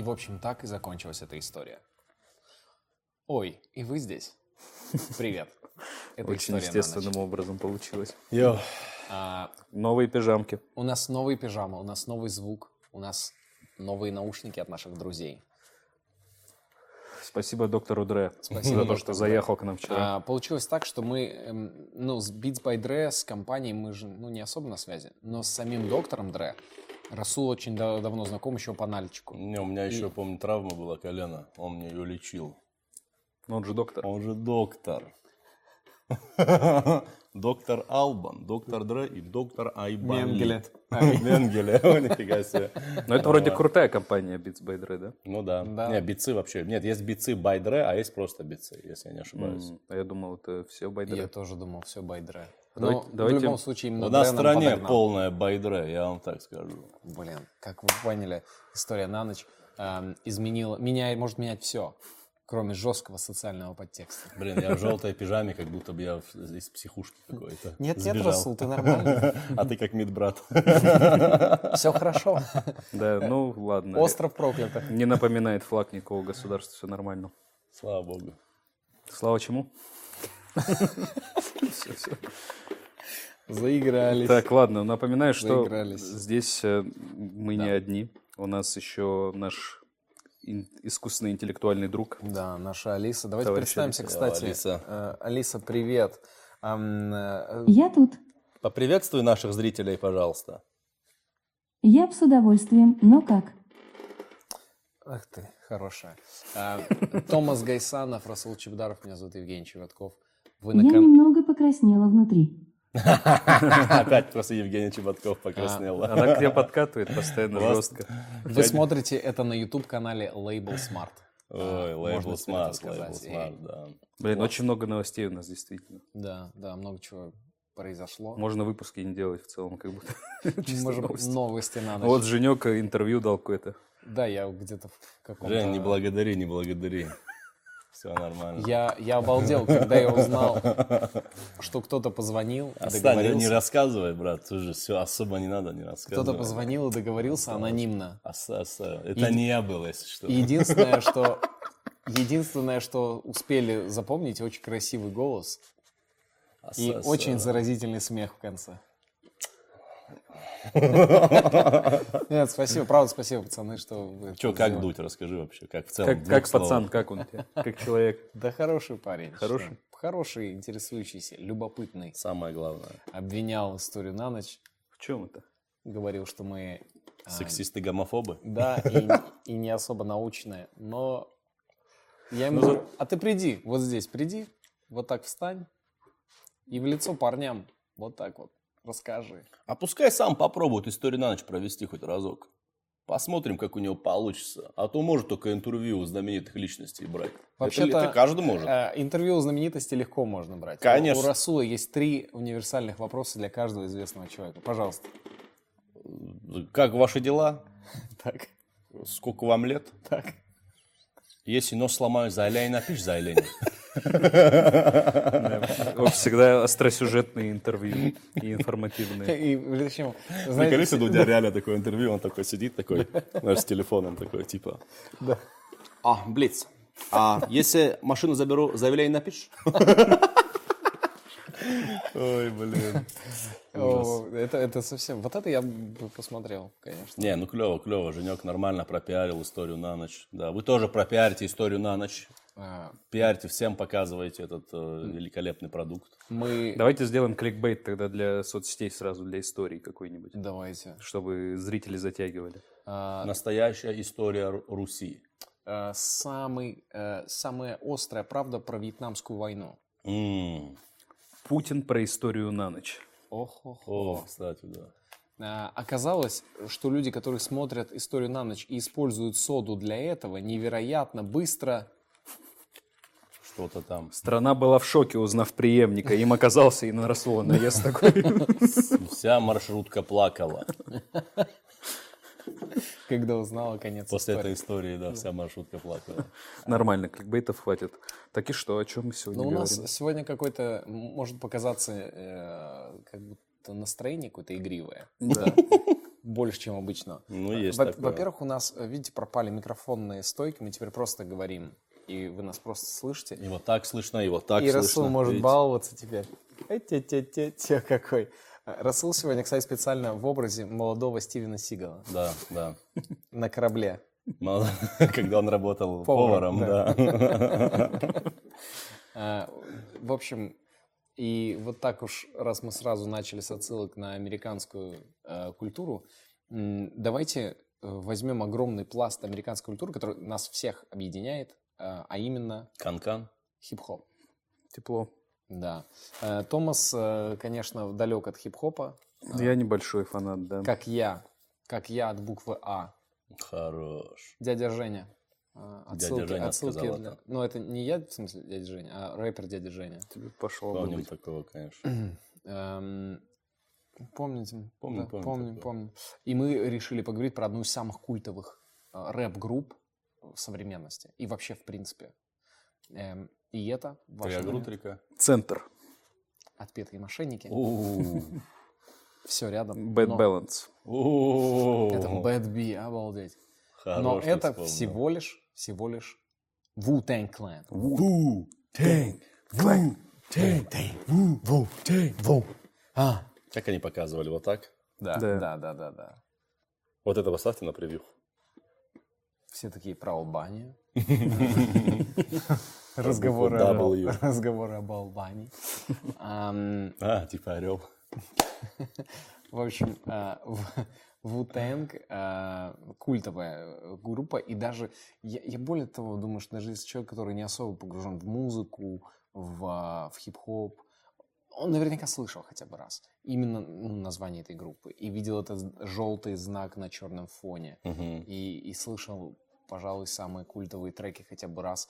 И, в общем, так и закончилась эта история. Ой, и вы здесь. Привет. Это Очень естественным образом получилось. Йо. А, Новые пижамки. у нас новые пижамы, у нас новый звук, у нас новые наушники от наших друзей. Спасибо доктору Дре Спасибо за то, что заехал к нам вчера. А, получилось так, что мы, эм, ну, с Beats by Dre, с компанией мы же, ну, не особо на связи, но с самим доктором Дре Расул очень да- давно знаком еще по нальчику. Не, у меня еще, помню, травма была колено. Он мне ее лечил. Ну, Он же доктор. Он же доктор. Доктор Албан, доктор Дре и доктор Айбан. Менгеле. Менгеле, О, нифига себе. Но это вроде крутая компания Beats by Dre, да? Ну да. Да. Не, бицы вообще. Нет, есть бицы by Dre, а есть просто бицы, если я не ошибаюсь. М, А я думал, это все by Я Dre. тоже думал, все by Dre. Давайте- Но давайте- в любом случае именно У нас в стране подогнал. полная Dre, я вам так скажу. Блин, как вы поняли, история на ночь эм, изменила, меняет, может менять все, кроме жесткого социального подтекста. Блин, я в желтой пижаме, как будто бы я из психушки какой-то Нет, нет. Расул, ты нормальный. А ты как медбрат. Все хорошо. Да, ну ладно. Остров проклятых. Не напоминает флаг никакого государства, все нормально. Слава богу. Слава чему? Заигрались. Так, ладно, напоминаю, что Заигрались. здесь э, мы не одни. У нас еще наш искусственный интеллектуальный друг. Да, наша Алиса. Давайте Товарищ представимся, Алиса. кстати. Алиса. Э, Алиса, привет. Э, Я тут. Поприветствуй наших зрителей, пожалуйста. Я с удовольствием, но как? Ах ты, хорошая. А, Томас Гайсанов, Расул Чебдаров, меня зовут Евгений Чеботков. Вы на Я кан- немного покраснела внутри. Опять просто Евгений Чеботков покраснел. Она к тебе подкатывает постоянно жестко. Вы смотрите это на YouTube-канале Label Smart. Ой, А, Label Smart, сказать. лейбл И- Smart, да. Блин, очень много новостей у нас действительно. Да, да, много чего произошло. Можно выпуски не делать в целом, как будто. Можем новости. новости на ночь. Вот Женек интервью дал какое-то. Да, я где-то в каком-то... Жень, не благодари, не благодари. Все нормально. Я, я обалдел, когда я узнал, что кто-то позвонил да не рассказывай, брат, тоже все особо не надо, не рассказывай. Кто-то позвонил и договорился анонимно. Оса- Это не я был, если что. Единственное, что единственное, что успели запомнить, очень красивый голос и очень заразительный смех в конце. Нет, спасибо, правда, спасибо, пацаны, что вы Че, как дуть, расскажи вообще, как в целом. Как, как пацан, как он? Как человек. Да хороший парень. Хороший? что? Хороший, интересующийся, любопытный. Самое главное. Обвинял историю на ночь, В чем это? говорил, что мы... а, Сексисты, гомофобы. Да, и, и не особо научные, но я ему говорю, а ты приди, вот здесь приди, вот так встань, и в лицо парням вот так вот расскажи. А пускай сам попробует историю на ночь провести хоть разок. Посмотрим, как у него получится. А то может только интервью у знаменитых личностей брать. Вообще-то, это, это каждый может. Э, интервью у знаменитости легко можно брать. Конечно. У Расула есть три универсальных вопроса для каждого известного человека. Пожалуйста. Как ваши дела? Так, Сколько вам лет? так. Если нос сломаю, заявляй напишь заявление. Вот всегда остросюжетные интервью и информативные. И знаете, что у тебя реально такое интервью, он такой сидит, такой, знаешь, с телефоном такой, типа. Да. А, Блиц, а если машину заберу, заявление напишешь? Ой, блин. о, это, это совсем... Вот это я бы посмотрел, конечно. Не, ну клево, клево. Женек нормально пропиарил историю на ночь. Да, вы тоже пропиарите историю на ночь. А, Пиарьте всем, показывайте этот э, великолепный продукт. Мы... Давайте сделаем кликбейт тогда для соцсетей сразу, для истории какой-нибудь. Давайте. Чтобы зрители затягивали. А, Настоящая история Ру- Руси. а, самый, э, самая острая правда про Вьетнамскую войну. М. Путин про историю на ночь. ох ох О, кстати, да. А, Оказалось, что люди, которые смотрят историю на ночь и используют соду для этого, невероятно быстро... Что-то там. Страна была в шоке, узнав преемника. Им оказался и на Расула наезд такой. Вся маршрутка плакала. Когда узнала конец После истории. этой истории, да, вся маршрутка плакала. Нормально, кликбейтов хватит. Так и что, о чем мы сегодня Но Ну, у нас говорим? сегодня какой-то, может показаться, э, как будто настроение какое-то игривое. Да. больше, чем обычно. Ну, есть Во- такое. Во-первых, у нас, э, видите, пропали микрофонные стойки, мы теперь просто говорим, и вы нас просто слышите. И вот так слышно, и вот так и слышно. Расул может видите? баловаться теперь. Те какой. А, Расул сегодня, кстати, специально в образе молодого Стивена Сигала Да, да. на корабле. Когда он работал Поваром, да. А, В общем, и вот так уж, раз мы сразу начали с отсылок на американскую э, культуру, давайте э, возьмем огромный пласт американской культуры, который нас всех объединяет, а именно Канкан. хип-хоп. Тепло. Да. Э, Томас, э, конечно, далек от хип-хопа, Я небольшой фанат, да. как я, как я от буквы А. Хорош. Дядя Женя. Э, Дядя Отсылки, Женя отсылки сказал для- это. Ну, это не я, в смысле, дядя Женя, а рэпер дядя Женя. Тебе пошло бы Помним быть. такого, конечно. Эм, Помните? Помним, Да, помним помним, помним. И мы решили поговорить про одну из самых культовых рэп-групп в современности. И вообще, в принципе. Эм, И это Твоя грутрика. Центр. «Отпетые мошенники». Все рядом. Bad Balance. Это Bad B, обалдеть. Но это всего лишь, всего лишь Wu-Tang Clan. Wu-Tang. Wu-Tang. Wu-Tang. А, Как они показывали? Вот так? да, Да. да, да, да, да. Вот это поставьте на превью. Все такие про Албанию. Разговоры, W. разговоры об Албании. А, типа орел. В общем, а, в- Wu-Tang а, культовая группа, и даже, я, я более того думаю, что даже если человек, который не особо погружен в музыку, в, а, в хип-хоп, он наверняка слышал хотя бы раз именно ну, название этой группы и видел этот желтый знак на черном фоне Мгм. и, и слышал, пожалуй, самые культовые треки хотя бы раз.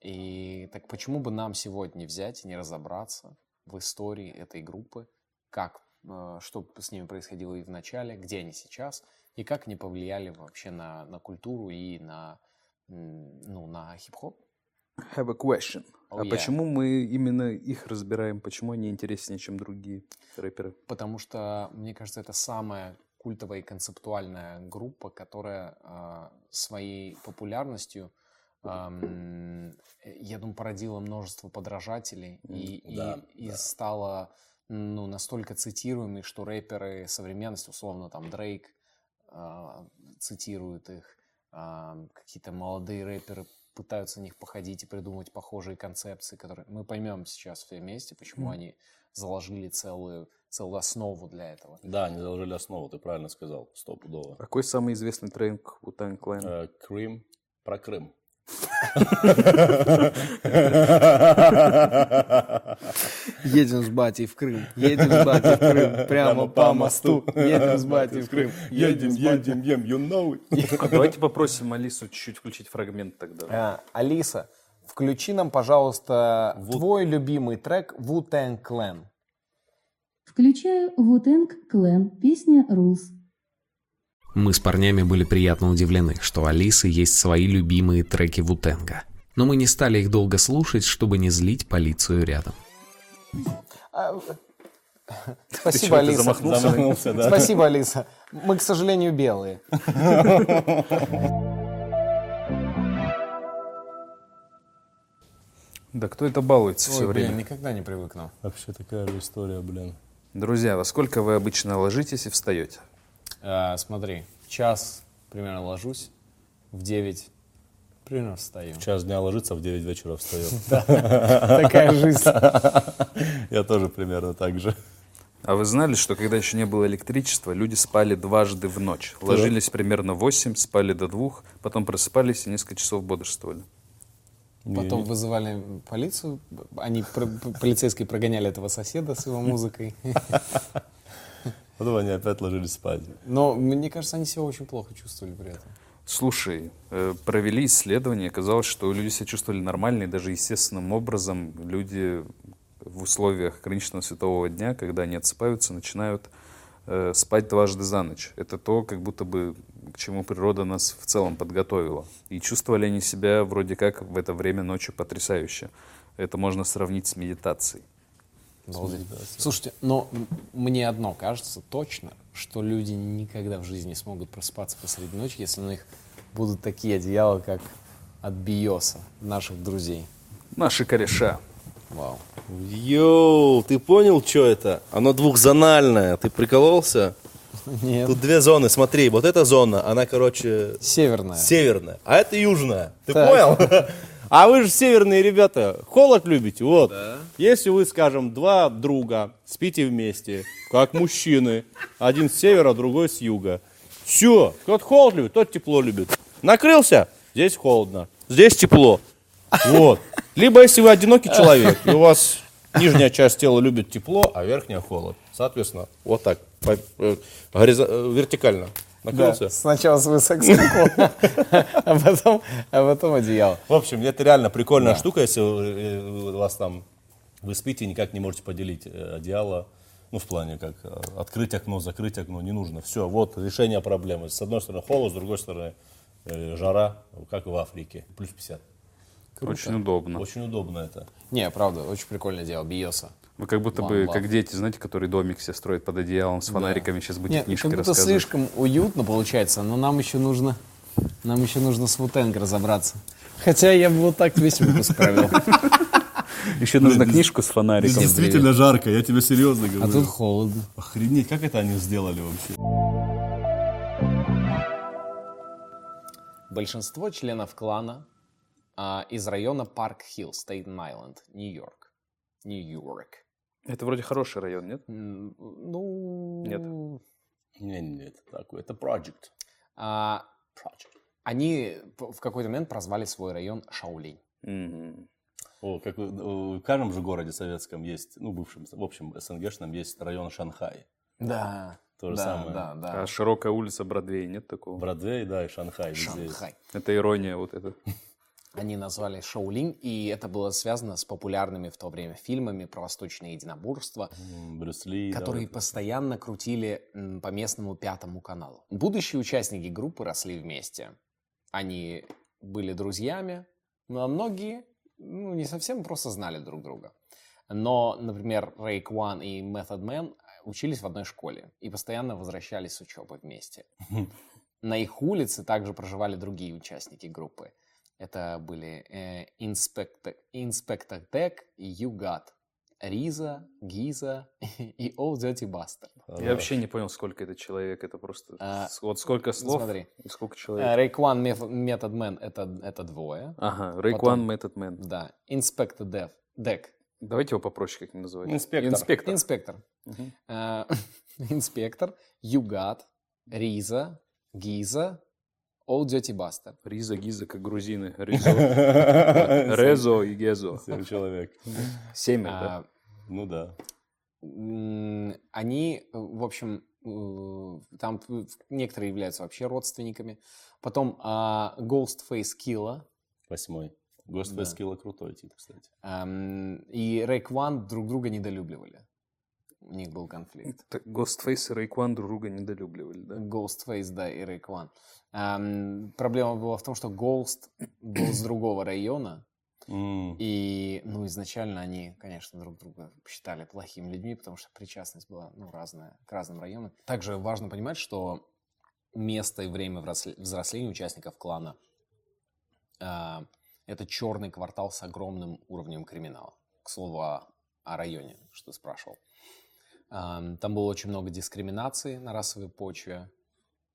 И так почему бы нам сегодня не взять и не разобраться в истории этой группы, как, э, что с ними происходило и в начале, где они сейчас, и как они повлияли вообще на, на культуру и на, ну, на хип-хоп? Have a question. Oh, а yeah. почему мы именно их разбираем? Почему они интереснее, чем другие рэперы? Потому что, мне кажется, это самая культовая и концептуальная группа, которая а, своей популярностью, э, я думаю, породила множество подражателей и, и- да, и да. стала ну, настолько цитируемой, что рэперы современности, условно, там Дрейк а, цитирует их, а, какие-то молодые рэперы пытаются на них походить и придумывать похожие концепции, которые мы поймем сейчас все вместе, почему они заложили целую, целую основу для этого. Да, они заложили основу, ты правильно сказал, стопудово. Какой самый известный трек у Clan? Э, Крым про Крым. Едем с батей в Крым, едем с батей в Крым, прямо по мосту, едем с батей в Крым, Едем, едем, ем, you know it. А давайте попросим Алису чуть-чуть включить фрагмент тогда. А, Алиса, включи нам, пожалуйста, твой любимый трек Wu-Tang Clan. Включаю Wu-Tang Clan, песня Rules. Мы с парнями были приятно удивлены, что у Алисы есть свои любимые треки Вутенга. Но мы не стали их долго слушать, чтобы не злить полицию рядом. А, Ты Спасибо, Алиса. замахнулся? Замахнулся, да. Спасибо, Алиса. Мы, к сожалению, белые. Да кто это балуется все время? никогда не привыкну. Вообще такая же история, блин. Друзья, во сколько вы обычно ложитесь и встаете? А, смотри, в час примерно ложусь, в 9 примерно встаю. В час дня ложится, в 9 вечера встает. Такая жизнь. Я тоже примерно так же. А вы знали, что когда еще не было электричества, люди спали дважды в ночь? Ложились примерно в 8, спали до двух, потом просыпались и несколько часов бодрствовали. Потом вызывали полицию, они полицейские прогоняли этого соседа с его музыкой. Потом они опять ложились спать. Но мне кажется, они себя очень плохо чувствовали при этом. Слушай, э, провели исследование, оказалось, что люди себя чувствовали нормально, и даже естественным образом люди в условиях ограниченного светового дня, когда они отсыпаются, начинают э, спать дважды за ночь. Это то, как будто бы к чему природа нас в целом подготовила. И чувствовали они себя вроде как в это время ночи потрясающе. Это можно сравнить с медитацией. Обалдеть. Слушайте, но мне одно кажется точно, что люди никогда в жизни не смогут просыпаться посреди ночи, если на них будут такие одеяла, как от Биоса, наших друзей. Наши кореша. Вау. Йоу, ты понял, что это? Оно двухзональное. Ты прикололся? Нет. Тут две зоны. Смотри, вот эта зона, она, короче, Северная. северная, а это южная. Ты Так. понял? А вы же северные ребята, холод любите, вот. Если вы, скажем, два друга спите вместе, как мужчины, один с севера, другой с юга. Все, тот холод любит, тот тепло любит. Накрылся, здесь холодно, здесь тепло. Вот. Либо если вы одинокий человек, и у вас нижняя часть тела любит тепло, а верхняя холод. Соответственно, вот так, по- вертикально. Да, Накрылся. сначала свысока сверху, а потом, а потом одеяло. В общем, это реально прикольная штука, если вы, э, у вас там вы спите и никак не можете поделить э, одеяло. Ну, в плане, как э, открыть окно, закрыть окно, не нужно. Все, вот решение проблемы. С одной стороны холод, с другой стороны жара, как в Африке. Плюс 50. Очень удобно. Очень удобно это. Не, правда, очень прикольное дело, Биоса. Мы как будто One бы, love. как дети, знаете, которые домик себе строят под одеялом с фонариками, сейчас будут Нет, книжки как будто слишком уютно получается, но нам еще нужно, нам еще нужно с Ву-Тенг разобраться. Хотя я бы вот так весь выпуск провел. Еще нужно книжку с фонариком. жарко, я тебе серьезно А тут холодно. Охренеть, как это они сделали вообще? Большинство членов клана а, из района Парк-Хилл, Стейтен-Айленд, Нью-Йорк. Нью-Йорк. Это вроде хороший район, нет? Ну... Нет. Нет, нет, такой, это project. а, они п- в какой-то момент прозвали свой район Шаолинь. Мгм. О, как в, в каждом же городе советском есть, ну, бывшем, в общем, СНГшном есть район Шанхай. Да. То же да, самое. Да, да. А широкая улица Бродвей, нет такого? Бродвей, да, и Шанхай. Шанхай. Это ирония вот эта. Они назвали Шаолинь, и это было связано с популярными в то время фильмами про восточное единоборство, М, Брюс Ли. да, которые вот. постоянно крутили по местному пятому каналу. Будущие участники группы росли вместе. Они были друзьями, но многие ну, не совсем просто знали друг друга. Но, например, Рэй Кван и Method Man учились в одной школе и постоянно возвращались с учебы вместе. На их улице также проживали другие участники группы. Это были э, Инспектор, Инспектор Дек и U-God, RZA, GZA и Old Dirty Bastard. Я вообще не понял, сколько это человек. Это просто... А, Вот сколько слов смотри. и сколько человек. Рейкван Method Man это, это двое. Ага, Рейкван Method Man. Да. Инспектор Дек. Дек. Давайте его попроще как-нибудь называть. Инспектор. Инспектор. Инспектор. Э, Инспектор, U-God, Риза, Гиза, Old Dirty Bastard. Риза, Гиза, как грузины. Резо и Гезо. Семь человек. Семь. А, Ну да. Они, в общем, э, там некоторые являются вообще родственниками. Потом а, Ghostface Killa Восьмой. Гост Да. Скилла крутой тип, кстати. и Рейкван друг друга недолюбливали. У них был конфликт. Так Ghostface и Рейкван друг друга недолюбливали, да? Ghostface, да, и Рейкван. Эм, проблема была в том, что Ghost был с другого района, М, и, ну, изначально они, конечно, друг друга считали плохими людьми, потому что причастность была, ну, разная, к разным районам. Также важно понимать, что место и время взросле- взросления участников клана а, это черный квартал с огромным уровнем криминала. К слову о, о районе, что ты спрашивал. Ам, Там было очень много дискриминации на расовой почве,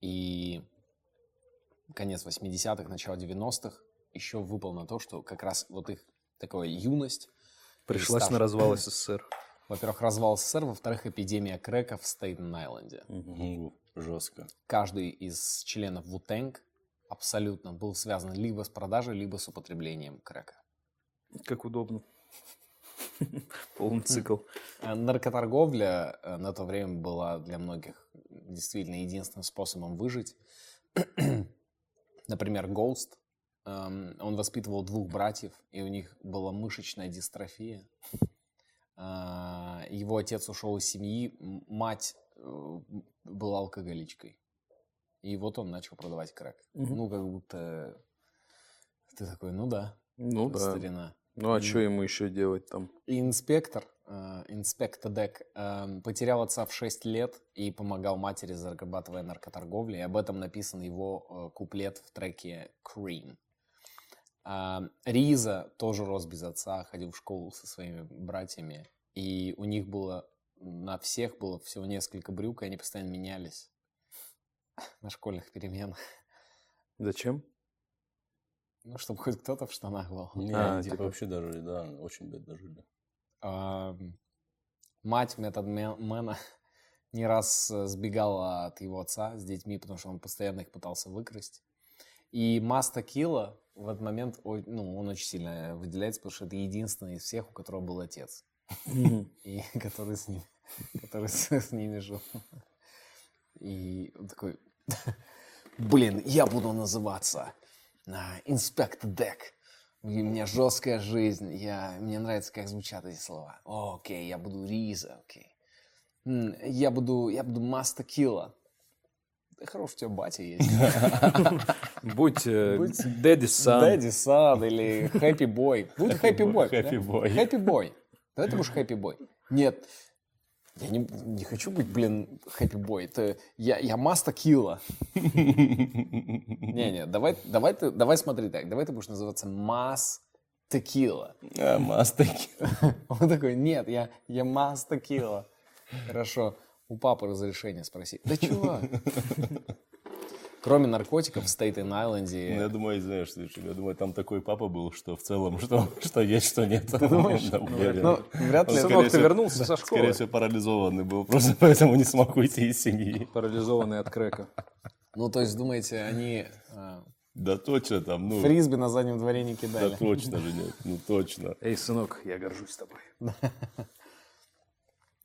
и конец 80-х, начало 90-х еще выпал на то, что как раз вот их такая юность, Пришлась старше. на развал СССР. во-первых, развал СССР, во-вторых, эпидемия крека в Стейтен-Айленде. ну, Жестко. Каждый из членов Вутенг абсолютно был связан либо с продажей, либо с употреблением крека. Как удобно. Полный цикл. Э, Наркоторговля э, на то время была для многих действительно единственным способом выжить. Например, Гоуст, эм, он воспитывал двух братьев, и у них была мышечная дистрофия. А, Его отец ушел из семьи, мать э, была алкоголичкой. И вот он начал продавать крэк. Мгм. Ну, как будто ты такой, ну да, Ну да. старина. Ну а что ему еще делать там? И инспектор, э, инспектор Дек, э, потерял отца в 6 лет и помогал матери, зарабатывая наркоторговлей. Об этом написан его э, куплет в треке «Cream». А, Риза тоже рос без отца, ходил в школу со своими братьями. И у них было, на всех было всего несколько брюк, и они постоянно менялись на школьных переменах. Зачем? Ну, чтобы хоть кто-то в штанах был. Не, А, типа, типа- вообще дожили, да, очень бедно жили. А, Мать методмена не раз э, сбегала от его отца с детьми, потому что он постоянно их пытался выкрасть. И Маста Килла в этот момент, ну, он очень сильно выделяется, потому что это единственный из всех, у которого был отец. И который с ним, который с, с ними жил. И он такой, блин, я буду называться инспектор Дек. У меня жесткая жизнь, я, мне нравится, как звучат эти слова. О, окей, я буду Риза, окей. Я буду, я буду Маста Килла. Да хорош у тебя батя есть. Будь, Daddy Son. Дэдди Сан или Хэппи Бой. Будь Хэппи Бой. Happy boy. Хэппи Бой. Давай ты будешь Хэппи Бой. Нет, я не, не хочу быть, блин, Хэппи Бой. Это я, я Маста Килла. Не-не, давай, давай, ты, давай смотри так. Давай ты будешь называться Мас Текила. А, мастаки. Он такой, нет, я, я Мас Текила. Хорошо, у папы разрешение спроси. Да чувак. Кроме наркотиков в Стейтен-Айленде... Ну, я думаю, знаешь, слушай, я думаю, там такой папа был, что в целом, что, что есть, что нет. Ты думаешь? Ну, вряд ли... Скорее Сынок, ты вернулся со Скорее школы. всего, парализованный был, просто поэтому не смог уйти из семьи. Парализованный от крека. Ну, то есть, думаете, они а, Да точно там, ну, фрисби на заднем дворе не да кидали? точно же нет, ну точно. Эй, сынок, я горжусь тобой.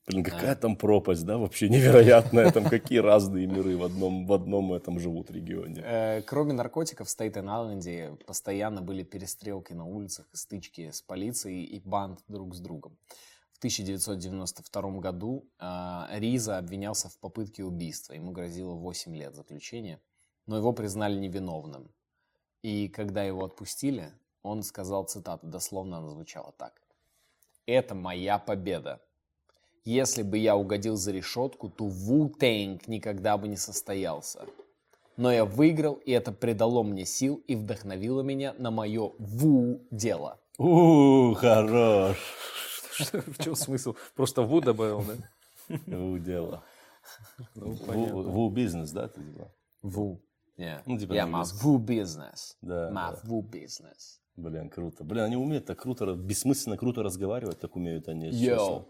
Блин, какая там пропасть, да, вообще невероятная, там какие разные миры в одном, в одном этом живут регионе. Э, Кроме наркотиков в Стейтен-Айленде постоянно были перестрелки на улицах, стычки с полицией и банд друг с другом. В 1992 году а, Риза обвинялся в попытке убийства. Ему грозило 8 лет заключения, но его признали невиновным. И когда его отпустили, он сказал цитату, дословно она звучала так. «Это моя победа. Если бы я угодил за решетку, то Ву-Тэнг никогда бы не состоялся. Но я выиграл, и это придало мне сил и вдохновило меня на мое Ву-дело». У, хорош. В чем смысл? Просто Ву добавил, да? У, дело. Ву, ву бизнес, да, ты сказал? Ву. Yeah. Ну, типа Я. Ву бизнес. Да. Ву бизнес. Блин, круто. Блин, они умеют так круто, бессмысленно круто разговаривать, так умеют они. Йоу.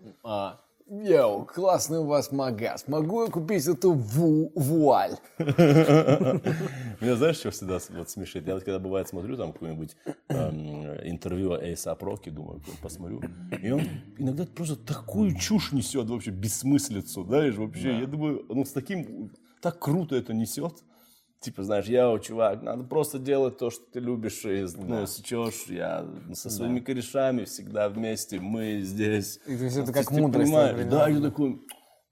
Йоу, классный у вас магаз. Могу я купить эту ву вуаль? Меня знаешь, что всегда вот смешит? Я вот когда бывает смотрю там какое-нибудь эм, интервью Эйса Проки, думаю, посмотрю, и он иногда просто такую чушь несет, вообще бессмыслицу, знаешь, вообще, я думаю, ну с таким, так круто это несет. Типа, знаешь, я, чувак, надо просто делать то, что ты любишь, и, ну, сечешь, я со своими корешами всегда вместе, мы здесь. И то есть это То как ты мудрость понимаешь, Да, я такой,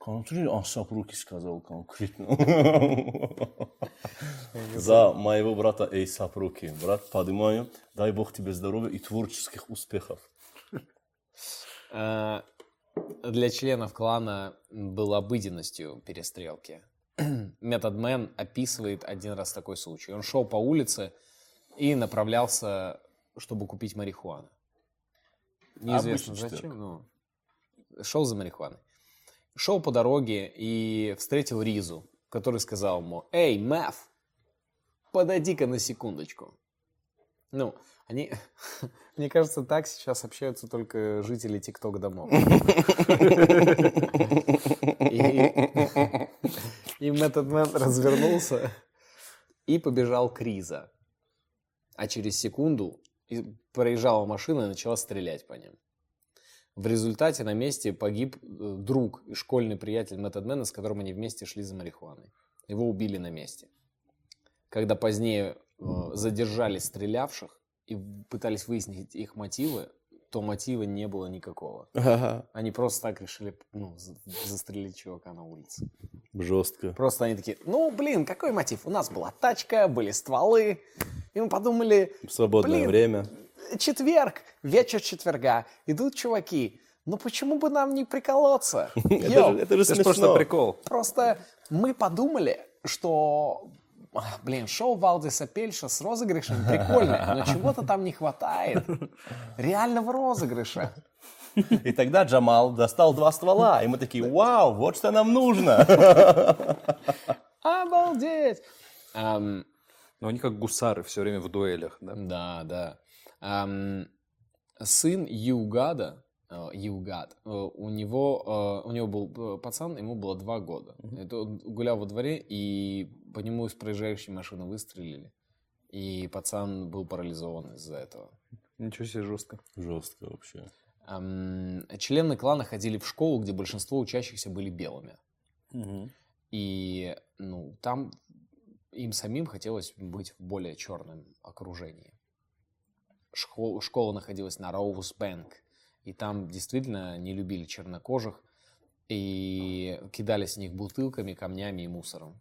Смотри, а Сапруки сказал конкретно. За моего брата Эй Сапруки. Брат, поднимаю. Дай Бог тебе здоровья и творческих успехов. Э, Для членов клана было обыденностью перестрелки. Методмен описывает один раз такой случай. Он шел по улице и направлялся, чтобы купить марихуану. Неизвестно Обычный зачем, но шел за марихуаной. Шел по дороге и встретил Ризу, который сказал ему, «Эй, Мэв, подойди-ка на секундочку». Ну, они, мне кажется, так сейчас общаются только жители ТикТок домов. И, и Методмен развернулся и побежал к Риза. А через секунду проезжала машина и начала стрелять по ним. В результате на месте погиб э, друг и школьный приятель Методмена, с которым они вместе шли за марихуаной. Его убили на месте. Когда позднее э, задержали стрелявших и пытались выяснить их мотивы, то мотива не было никакого. Они просто так решили ну, за- застрелить чувака на улице. Жестко. Просто они такие, ну, блин, какой мотив? У нас была тачка, были стволы. И мы подумали, В свободное Блин. время. четверг, вечер четверга, идут чуваки, ну почему бы нам не приколоться? Это же, просто прикол. Просто мы подумали, что, блин, шоу Валдиса Пельша с розыгрышем прикольное, но чего-то там не хватает. Реального розыгрыша. И тогда Джамал достал два ствола, и мы такие, вау, вот что нам нужно. Обалдеть! Ам, Но они как гусары все время в дуэлях, да? Да, да. Ам, сын Югада, э, Югад, э, у него, э, у него был э, пацан, ему было два года. Это он гулял во дворе, и по нему из проезжающей машины выстрелили. И пацан был парализован из-за этого. Ничего себе жестко. Жестко вообще. Члены клана ходили в школу, где большинство учащихся были белыми. И ну, там им самим хотелось быть в более черном окружении. Школа, школа находилась на Роуз Бэнк, и там действительно не любили чернокожих и кидались в них бутылками, камнями и мусором.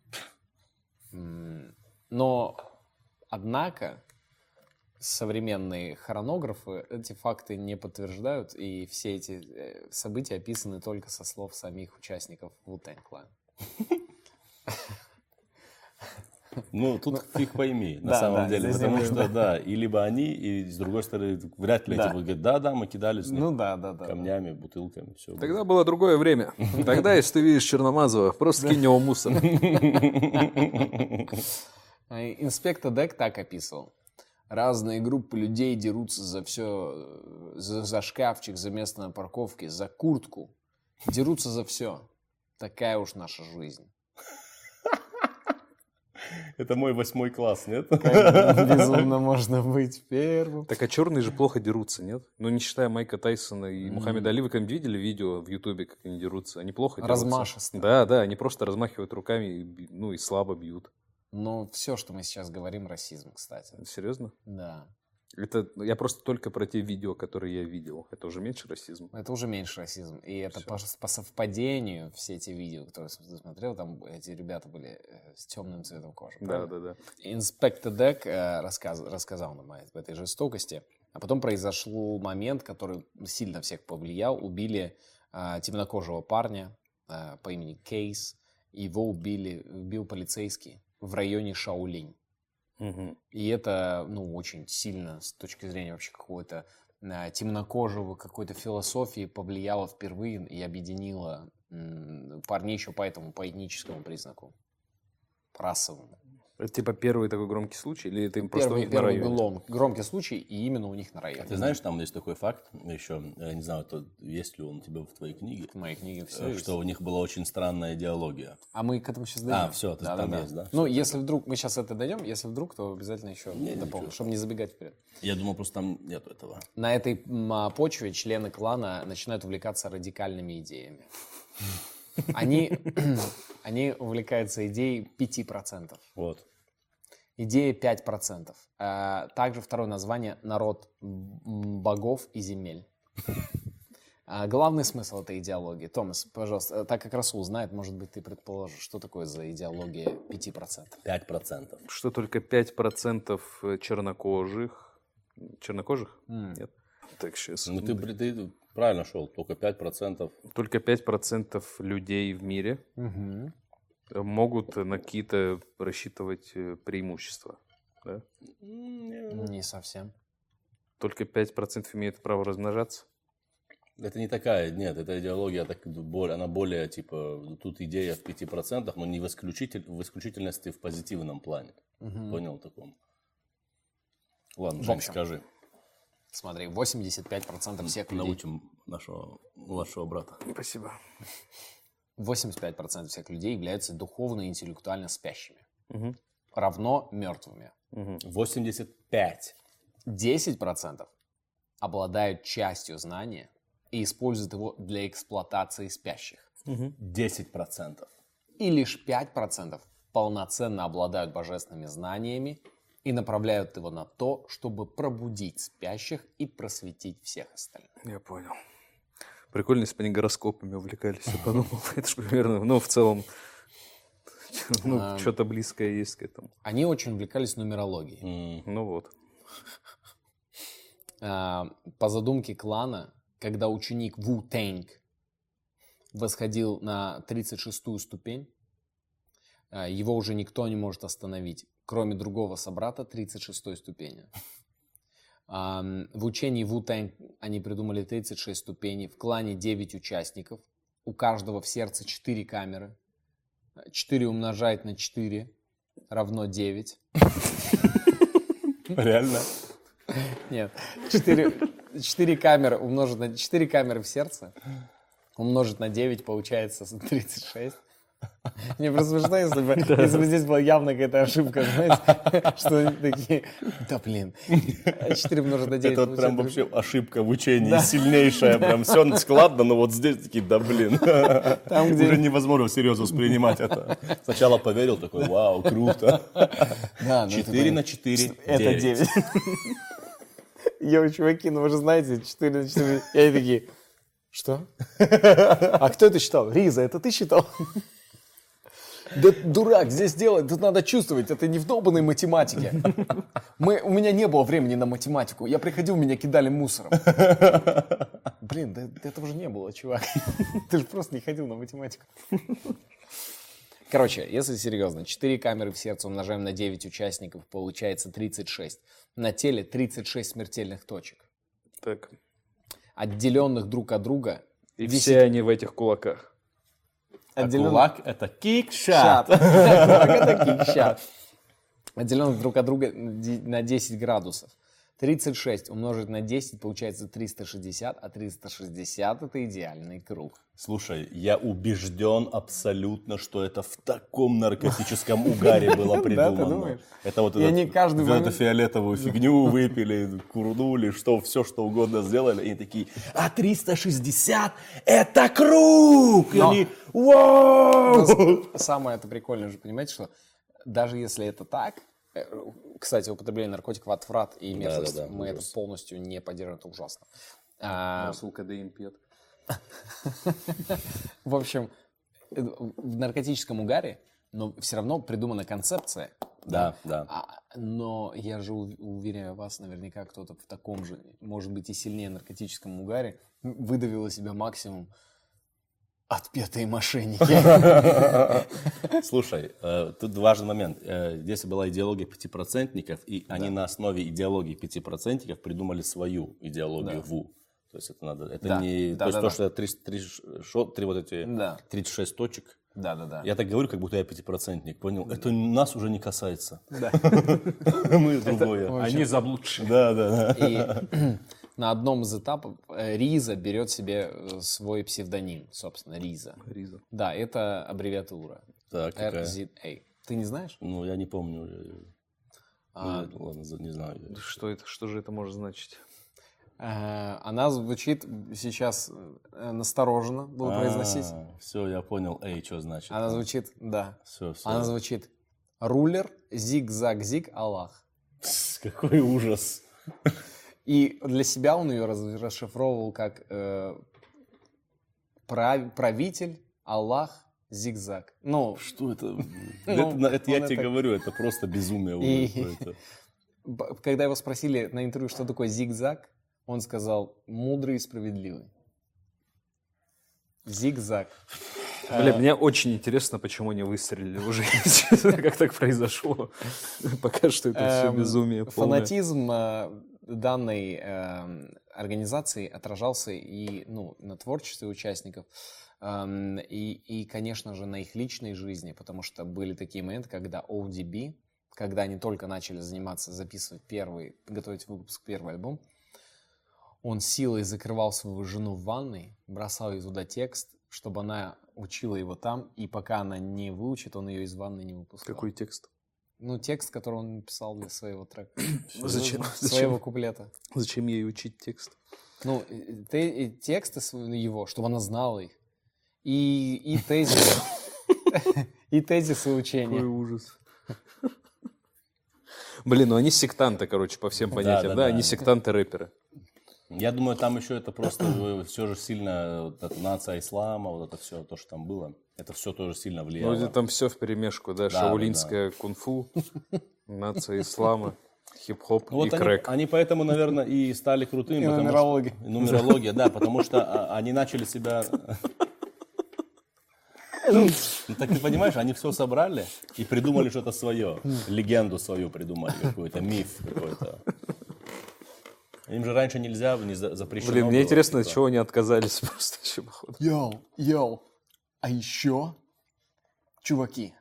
Но, однако, современные хронографы эти факты не подтверждают, и все эти э, события описаны только со слов самих участников Wu-Tang. Ну, тут фиг пойми, на Да, самом да, деле. Потому что, да, и либо они, и с другой стороны, вряд ли Да. эти говорить, да-да, мы кидались Ну да, да, да. камнями, бутылками, все. Тогда было другое время. Тогда, если ты видишь Черномазова, просто кинь его мусор. А Инспектор Дек так описывал. Разные группы людей дерутся за все, за, за шкафчик, за место на парковке, за куртку. Дерутся за все. Такая уж наша жизнь. Это мой восьмой класс, нет? Безумно можно быть первым. Так а черные же плохо дерутся, нет? Ну, не считая Майка Тайсона и Мухаммеда Али. Вы когда-нибудь видели видео в Ютубе, как они дерутся? Они плохо дерутся. Размашисто. Да, да, они просто размахивают руками, ну, и слабо бьют. Но все, что мы сейчас говорим, расизм, кстати. Серьезно? Да. Это я просто только про те видео, которые я видел. Это уже меньше расизм. Это уже меньше расизм. И это Всё. по, по совпадению, все эти видео, которые я смотрел, там эти ребята были э, с темным цветом кожи. Да, правильно? да, да. Инспектор Дек э, рассказ- рассказал нам о об этой жестокости. А потом произошел момент, который сильно всех повлиял. Убили э, темнокожего парня э, по имени Кейс. Его убили, убил полицейский в районе Шаолинь. Мгм. И это, ну, очень сильно с точки зрения вообще какого-то э, темнокожего какой-то философии повлияло впервые и объединило парней еще по этому, по этническому признаку, расовому. Это типа первый такой громкий случай? Или это им просто у Первый, них на первый районе? гром- громкий случай, и именно у них на районе. Ты знаешь, там есть такой факт еще, я не знаю, то есть ли он у тебя в твоей книге, В моей книге все э, есть. что у них была очень странная идеология. А мы к этому сейчас дойдем. А, всё, то есть там есть, да? Ну, если вдруг мы сейчас это дойдем, если вдруг, то обязательно еще Не, дополню, ничего. чтобы не забегать вперед. Я думал, просто там нету этого. На этой а, почве члены клана начинают увлекаться радикальными идеями. Они, они увлекаются идеей 5%. Вот. Идея 5%. А, Также второе название «Народ богов и земель». А, Главный смысл этой идеологии. Томас, пожалуйста, э, так как Расул знает, может быть, ты предположишь, что такое за идеология 5%? 5%. Что только 5% чернокожих. Чернокожих? Нет. Так, сейчас. Ну, ты, ты правильно шел, только 5%. Только 5% людей в мире Мгм. Могут на какие-то рассчитывать э, преимущества. Да? Не совсем. Только 5% имеют право размножаться. Это не такая, нет, эта идеология, так, она более, типа, тут идея в 5%, но не в, исключитель, в исключительности в позитивном плане. Понял таком? Ладно, Жень, скажи. Смотри, 85% всех людей... Научим нашего младшего брата. Спасибо. 85% всех людей являются духовно и интеллектуально спящими. Мгм. Равно мертвыми. 85. 10% обладают частью знания и используют его для эксплуатации спящих. 10%. И лишь 5% полноценно обладают божественными знаниями и направляют его на то, чтобы пробудить спящих и просветить всех остальных. Я понял. Прикольно, если бы они гороскопами увлекались. Я подумал, это же примерно, ну, в целом, ну, что-то близкое есть к этому. Они очень увлекались нумерологией. Ну вот. А, По задумке клана, когда ученик Ву Тэнг восходил на 36-ю ступень, а, его уже никто не может остановить, кроме другого собрата 36-й ступени. В учении Ву Тэнг они придумали 36 ступеней, в клане 9 участников, у каждого в сердце 4 камеры, 4 умножать на 4 равно 9. Реально? Нет, 4, 4 камеры умножить на 4 камеры в сердце, умножить на 9 получается 36. Мне просто смешно, если бы, если бы здесь была явно какая-то ошибка, знаете, что они такие, да блин, 4 умножить на 9 Это вот прям вообще ошибка в учении, сильнейшая, прям все складно, но вот здесь такие, да блин. Уже невозможно всерьез воспринимать это. Сначала поверил, такой, вау, круто. Да, ну, 4 это- на 4, Это 9. Йоу, чуваки, ну вы же знаете, 4 на 4. И они такие, что? А кто это считал? Риза, это ты считал? Да дурак, здесь делать, тут надо чувствовать, это не в долбанной математике. Мы, у меня не было времени на математику, я приходил, меня кидали мусором. Блин, да этого же не было, чувак. Ты же просто не ходил на математику. Короче, если серьезно, 4 камеры в сердце умножаем на 9 участников, получается 36. На теле 36 смертельных точек, Так. отделенных друг от друга. И Десять- все они в этих кулаках. А отделенных- кулак это Шат. кикшат. Кулак это кикшат. Отделенных друг от друга на 10 градусов. 36 умножить на 10 получается 360, а 360 это идеальный круг. Слушай, я убежден абсолютно, что это в таком наркотическом угаре было придумано. Это вот эту фиолетовую фигню выпили, курнули, что все что угодно сделали, и такие, а 360 это круг! И Но- они, вау! Самое это прикольное же, понимаете, что даже если это так, кстати, употребление наркотиков отврат и мерзость, Да-да-да, мы это ужас. полностью не поддерживаем, это ужасно. А, кадеин пьет. в общем, э, в наркотическом угаре, но все равно придумана концепция. Да, да. А, но я же ув- уверяю вас, наверняка кто-то в таком же, может быть и сильнее наркотическом угаре, выдавил из себя максимум отпетые мошенники. Слушай, э, тут важный момент. Э, здесь была идеология пятипроцентников, и они на основе идеологии пятипроцентников придумали свою идеологию ВУ. То есть это надо, это Да, не да, то, есть да, то, да. что три, три, шо- три вот эти Да. 36 точек. Да-да-да. Я так говорю, как будто я пятипроцентник, понял? Это нас уже не касается. Да. Мы другое. Они заблудшие. Да, да, да. На одном из этапов э, Риза берет себе э, свой псевдоним, собственно, Риза. Риза. Да, это аббревиатура. Так, какая? RZA. Ты не знаешь? Ну, я не помню. А, Ну, Ладно, не знаю. Что это? Что же это может значить? э, Она звучит сейчас настороженно, буду произносить. Все, я понял. Эй, что значит? Она звучит, да. Все, все. Она звучит рулер, зиг-заг-зиг, Аллах. Какой ужас. И для себя он ее раз- расшифровывал как э, прав- правитель, Аллах, зигзаг. Ну, Что это? Это, это я тебе это- говорю, это просто безумие уже И- когда его спросили на интервью, что такое зигзаг, он сказал мудрый и справедливый. Зигзаг. Бля, мне очень интересно, почему не выстрелили уже. Как так произошло? Пока что это все Эм, безумие полное. Фанатизм э, данной эм, организации отражался и ну, на творчестве участников, эм, и, и, конечно же, на их личной жизни, потому что были такие моменты, когда ODB, когда они только начали заниматься, записывать первый, готовить выпуск первый альбом, он силой закрывал свою жену в ванной, бросал ей туда текст, чтобы она учила его там, и пока она не выучит, он ее из ванны не выпускал. Какой текст? Ну, текст, который он написал для своего трека. Зачем? Своего куплета. Зачем ей учить текст? Ну, те- тексты его, чтобы она знала их. И, и тезисы. И тезисы Какой учения. ужас. Блин, ну они сектанты, короче, по всем понятиям, да, да? да. Они сектанты-рэперы. Я думаю, там еще это просто все же сильно, вот эта нация ислама, вот это все, то, что там было, это все тоже сильно Ну, влияло. это там все в перемешку, да? да, Шаулинское кунг-фу, нация ислама. Хип-хоп Вот и они, крэк. они поэтому, наверное, и стали крутыми. И потому что- нумерология. Нумерология, да, потому что а, они начали себя... Ну, так ты понимаешь, они все собрали и придумали что-то свое. Легенду свою придумали, какой-то миф какой-то. Им же раньше нельзя, не за- запрещено Блин, мне было, интересно, от типа. чего они отказались просто еще, походу. Йоу, йоу. А еще, чуваки,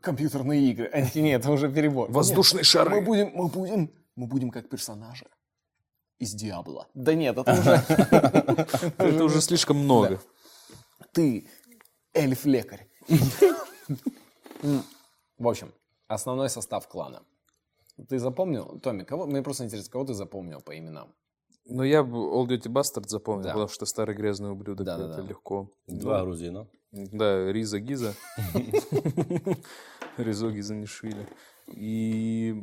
компьютерные игры. А, Нет, это уже перебор. Воздушные Нет, шары. Мы будем, мы будем, мы будем как персонажи из Диабло. Да нет, это уже... Это уже слишком много. Ты эльф-лекарь. В общем, основной состав клана. Ты запомнил, Томми, кого? Мне просто интересно, кого ты запомнил по именам? Но я бы Old Duty Bastard запомнил, Да. потому что старый грязный ублюдок, Да, это да. легко. Два грузина. Да, Риза Гиза. Ризо Гиза Нишвили. И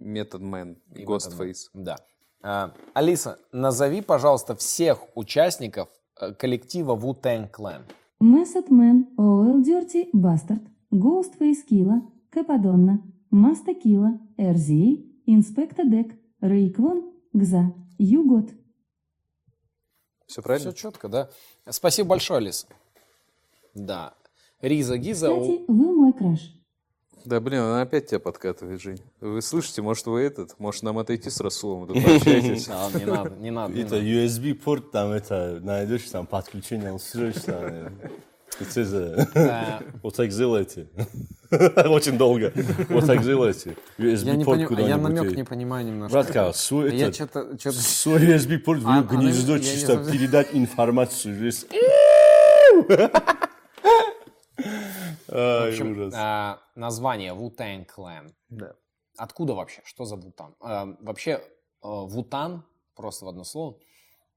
Метод Мэн, Ghostface. Да. А, Алиса, назови, пожалуйста, всех участников э, коллектива Wu-Tang Clan. Method Man, OL Dirty Bastard, Ghostface Killa, Кападонна, Маста Килла, RZA, Инспекта Дек, Рейквон, Гза, Югот. Все правильно? Все четко, да? Спасибо большое, Алиса. Да. Риза Гиза. у- Кстати, вы мой краш. Да, блин, она опять тебя подкатывает, Жень. Вы слышите, может, вы этот, может, нам отойти с Расулом, тут пообщаетесь. А, не надо, не надо. Это надо. USB порт, там это найдешь, там подключение устройства. И за- А, Вот так сделайте. Очень долго. Вот так сделайте. Я USB не порт понимаю, я намек куда-нибудь. не понимаю немножко. Братка, свой Я этот- что-то... что-то- свой USB порт в А, а, гнездо я не чисто передать информацию. В общем, а, название Wu-Tang Clan. Откуда вообще? Что за Вутан? Вообще, э, Вутан, просто в одно слово,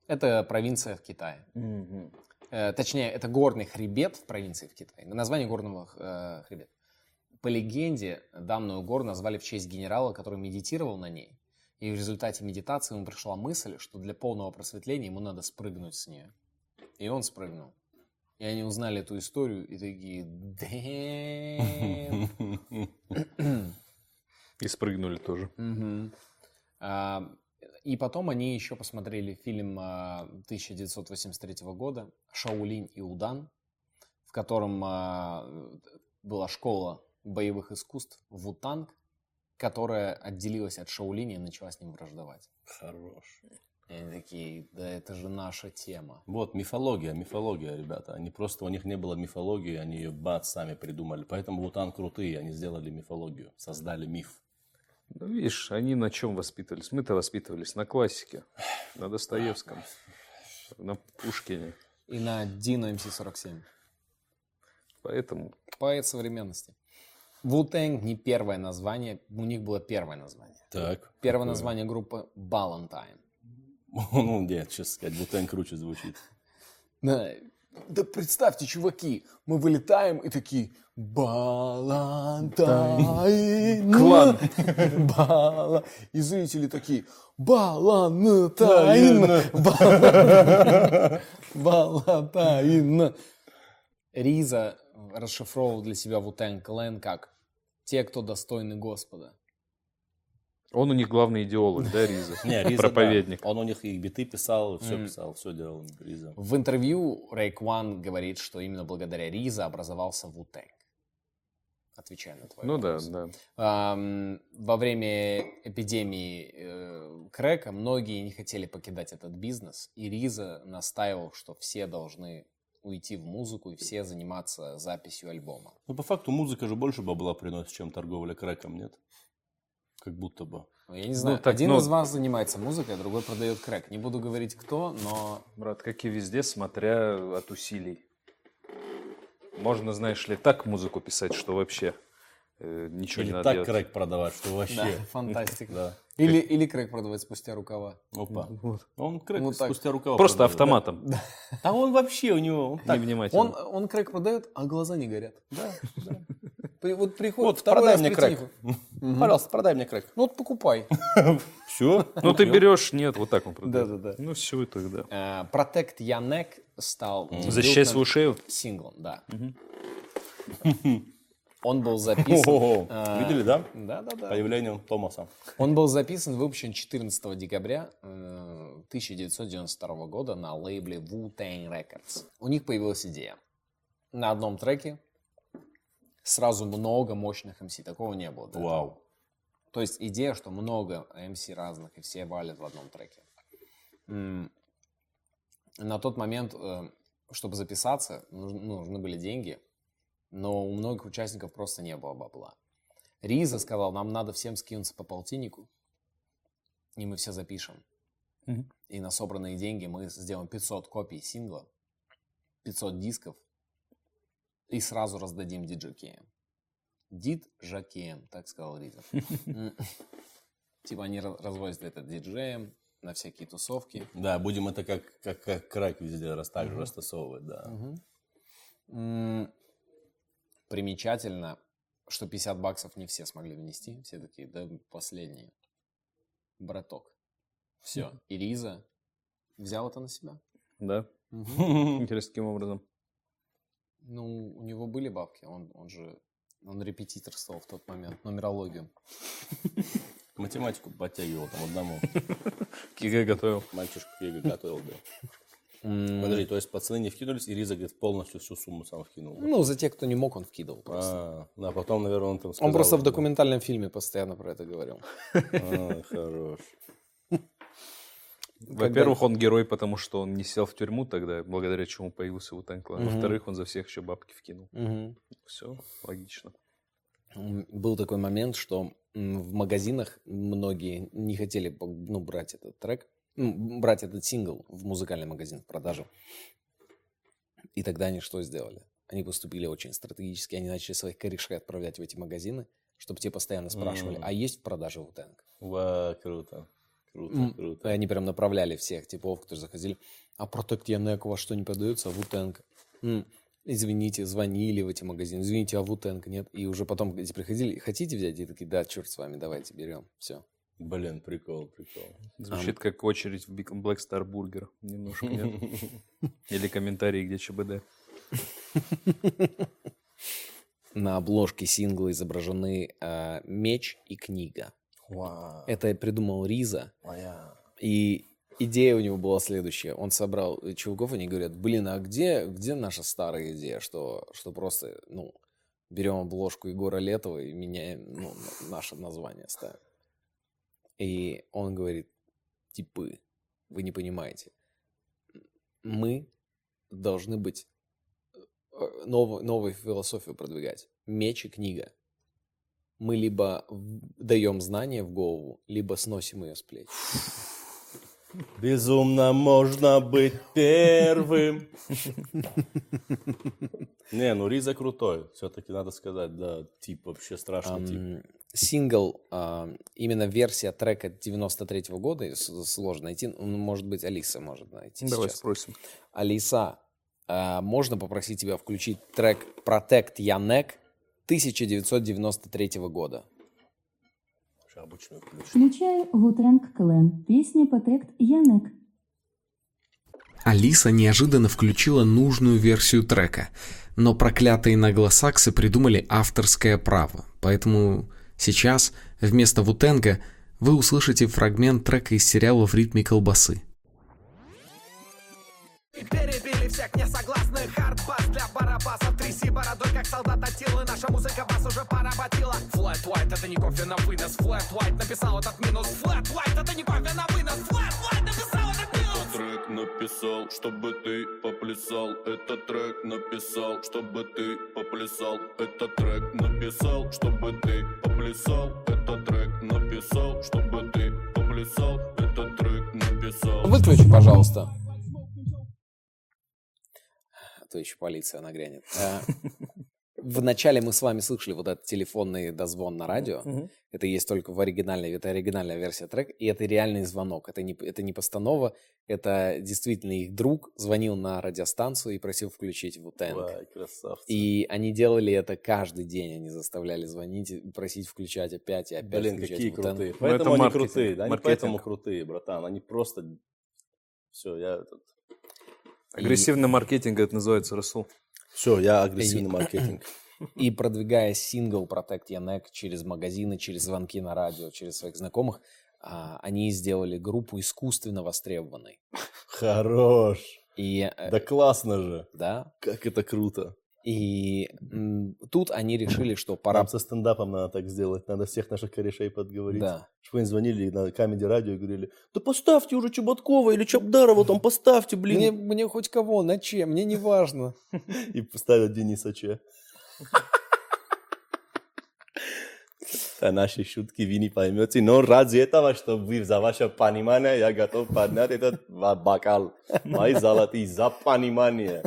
это провинция в Китае. Э, точнее, это горный хребет в провинции в Китае. Название горного э, хребета. По легенде, данную гору назвали в честь генерала, который медитировал на ней. И в результате медитации ему пришла мысль, что для полного просветления ему надо спрыгнуть с нее. И он спрыгнул. И они узнали эту историю и такие. И спрыгнули тоже. А, И потом они еще посмотрели фильм а, 1983 года «Шаолинь и Удан», в котором а, была школа боевых искусств Вутанг, которая отделилась от Шаолиня и начала с ним враждовать. Хорош. И они такие, да это же наша тема. Вот, мифология, мифология, ребята. Они просто, у них не было мифологии, они ее бац, сами придумали. Поэтому Вутан крутые, они сделали мифологию, создали миф. Ну, видишь, они на чем воспитывались? Мы-то воспитывались на классике, на Достоевском, на Пушкине. И на Dino MC47. Поэтому Поэт современности. Wu-Tang не первое название, у них было первое название. Так. Первое название группы Ballantine. Ну, нет, честно сказать, Вутан круче звучит. Да, да представьте, чуваки, мы вылетаем и такие Балантайн. Клан. Бала. И зрители такие Балантайн. Бала- Балантайн. Риза расшифровывал для себя Вутен Клен как те, кто достойны Господа. Он у них главный идеолог, да, Риза? Не, Риза, Проповедник. да. Он у них и биты писал, все писал, все делал Риза. В интервью Рейкван говорит, что именно благодаря Риза образовался Вутенг. Отвечая на твой Ну да, вопрос. да. Ам, во время эпидемии э, крэка многие не хотели покидать этот бизнес, и Риза настаивал, что все должны уйти в музыку и все заниматься записью альбома. Ну, по факту, музыка же больше бабла приносит, чем торговля крэком, нет? Как будто бы. Ну, Я не знаю, так, один ну- из вас занимается музыкой, а другой продает крэк. Не буду говорить кто, но Брат, как и везде, смотря от усилий. Можно, знаешь ли, так музыку писать, что вообще э, ничего Или не надо так делать. крэк продавать, что да, вообще. фантастика. Да. Или, или крэк продавать спустя рукава. Опа. Он крэк Ну, так. спустя рукава Просто продает, автоматом. да. А он вообще у него... он так, Невнимательно. Он, он крэк продает, а глаза не горят. Да, При- вот приходит Вот, второй продай раз мне крэк. Пожалуйста, продай мне крэк. Ну вот покупай. Все? Ну, ты берешь, нет, вот так он продает. Да-да-да. Ну, все, тогда. Э, Protect Your Neck стал Защищай свою шею. синглом, да. Он был записан... Ого, а, видели, да? Да-да-да. Появлением Томаса. Он был записан и выпущен 14 декабря э, 1992 года на лейбле Wu-Tang Records. У них появилась идея. На одном треке сразу много мощных MC. Такого не было. этого. Вау. То есть идея, что много MC разных, и все валят в одном треке. На тот момент, э, чтобы записаться, нужны, ну, нужны были деньги, но у многих участников просто не было бабла. Риза сказал, нам надо всем скинуться по полтиннику, и мы все запишем. Мгм. И на собранные деньги мы сделаем 500 копий сингла, 500 дисков, и сразу раздадим диджакеям. Дид Жакеем, так сказал Риза. Типа они развозят это диджеем на всякие тусовки. Да, будем это как, как, как крак везде раз так же растасовывать, да. Примечательно, что 50 баксов не все смогли внести. Все такие, да последние. Браток. Все. И Риза взял это на себя. Да? Интересно, каким образом? Ну, у него были бабки. Он, он же он репетиторствовал в тот момент, нумерологию. Математику подтягивал там одному. К ЕГЭ готовил. Мальчишку к ЕГЭ готовил, да. Подожди, то есть пацаны не вкинулись, и RZA, говорит, полностью всю сумму сам вкинул. Ну, за тех, кто не мог, он вкидывал просто. А, да, потом, наверное, он там сказал. он просто в документальном фильме постоянно про это говорил. А, хорош. Во-первых, он герой, потому что он не сел в тюрьму тогда, благодаря чему появился Wu-Tang Clan. Мгм. Во-вторых, он за всех еще бабки вкинул. Мгм. Все, логично. Был такой момент, что в магазинах многие не хотели ну, брать этот трек, ну, брать этот сингл в музыкальный магазин в продажу. И тогда они что сделали? Они поступили очень стратегически. Они начали своих корешей отправлять в эти магазины, чтобы те постоянно спрашивали, М. а есть в продаже Wu-Tang? Ва, круто. Круто, круто. И они прям направляли всех типов, которые заходили. А Protect Янек у вас что не продается? А Wu-Tang? М, Извините, звонили в эти магазины. Извините, а Wu-Tang нет? И уже потом эти приходили. Хотите взять? И такие, да, черт с вами, давайте берем. Все. Блин, прикол, прикол. Звучит как очередь в Black Star Burger. Немножко, нет? Или комментарии, где ЧБД. На обложке сингла изображены э, меч и книга. Вау. Это придумал Риза. Моя. И идея у него была следующая. Он собрал чуваков, они говорят, блин, а где, где наша старая идея, что, что просто, ну, берем обложку Егора Летова и меняем, ну, на- наше название ставим. И он говорит, типы, вы не понимаете. Мы должны быть э, новую, новую философию продвигать. Меч и книга. Мы либо даем знания в голову, либо сносим ее с плеч. Безумно можно быть первым. Не, ну Риза крутой. Все-таки надо сказать, да, тип вообще страшный тип. Сингл, ам, именно версия трека 93 года, сложно найти, ну, может быть, Алиса может найти Давай сейчас. спросим. Алиса, а, можно попросить тебя включить трек Protect Янек 1993 года? Включай Вутренг Клен. Песня Protect Янек. Алиса неожиданно включила нужную версию трека, но проклятые наглосаксы придумали авторское право, поэтому сейчас вместо Вутенга вы услышите фрагмент трека из сериала «В ритме колбасы». Перебили всех несогласных бородой, как солдат Атилы Наша музыка вас уже поработила Флэт White это не кофе на вынос Флэт White написал этот минус Флэт White это не кофе на вынос Флэт White написал этот минус трек написал, чтобы ты поплясал. Этот трек написал, чтобы ты поплясал. Этот трек написал, чтобы ты поплясал. Этот трек написал, чтобы ты поплясал. Этот трек написал. Выключи, пожалуйста. То еще полиция нагрянет. А, Вначале мы с вами слышали вот этот телефонный дозвон на радио. Это есть только в оригинальной, это оригинальная версия трека, и это реальный звонок. Это не, это не постанова, это действительно их друг звонил на радиостанцию и просил включить Wu-Tang. Ой, красавцы. И они делали это каждый день, они заставляли звонить и просить включать опять и опять Блин, включать какие Wu-Tang. крутые. Ну, Поэтому это они маркетинг, крутые. Да, они маркетинг. поэтому крутые, братан. Они просто... Все, я... этот- Агрессивный маркетинг это называется, Расул. Все, я агрессивный маркетинг. И продвигая сингл Protect Your Neck через магазины, через звонки на радио, через своих знакомых, а, они сделали группу искусственно востребованной. Хорош. И, э, Да классно же. да, Как это круто. И тут они решили, что пора... Нам со стендапом надо так сделать. Надо всех наших корешей подговорить. Да. Чтобы они звонили на камеди радио и говорили, да поставьте уже Чеботкова или Чапдарова там поставьте, блин. Мне, мне хоть кого, на чем, мне не важно. И поставят Дениса Че. Это наши шутки вы не поймете, но ради этого, чтобы вы за ваше понимание, я готов поднять этот бокал. Мои золотые за понимание.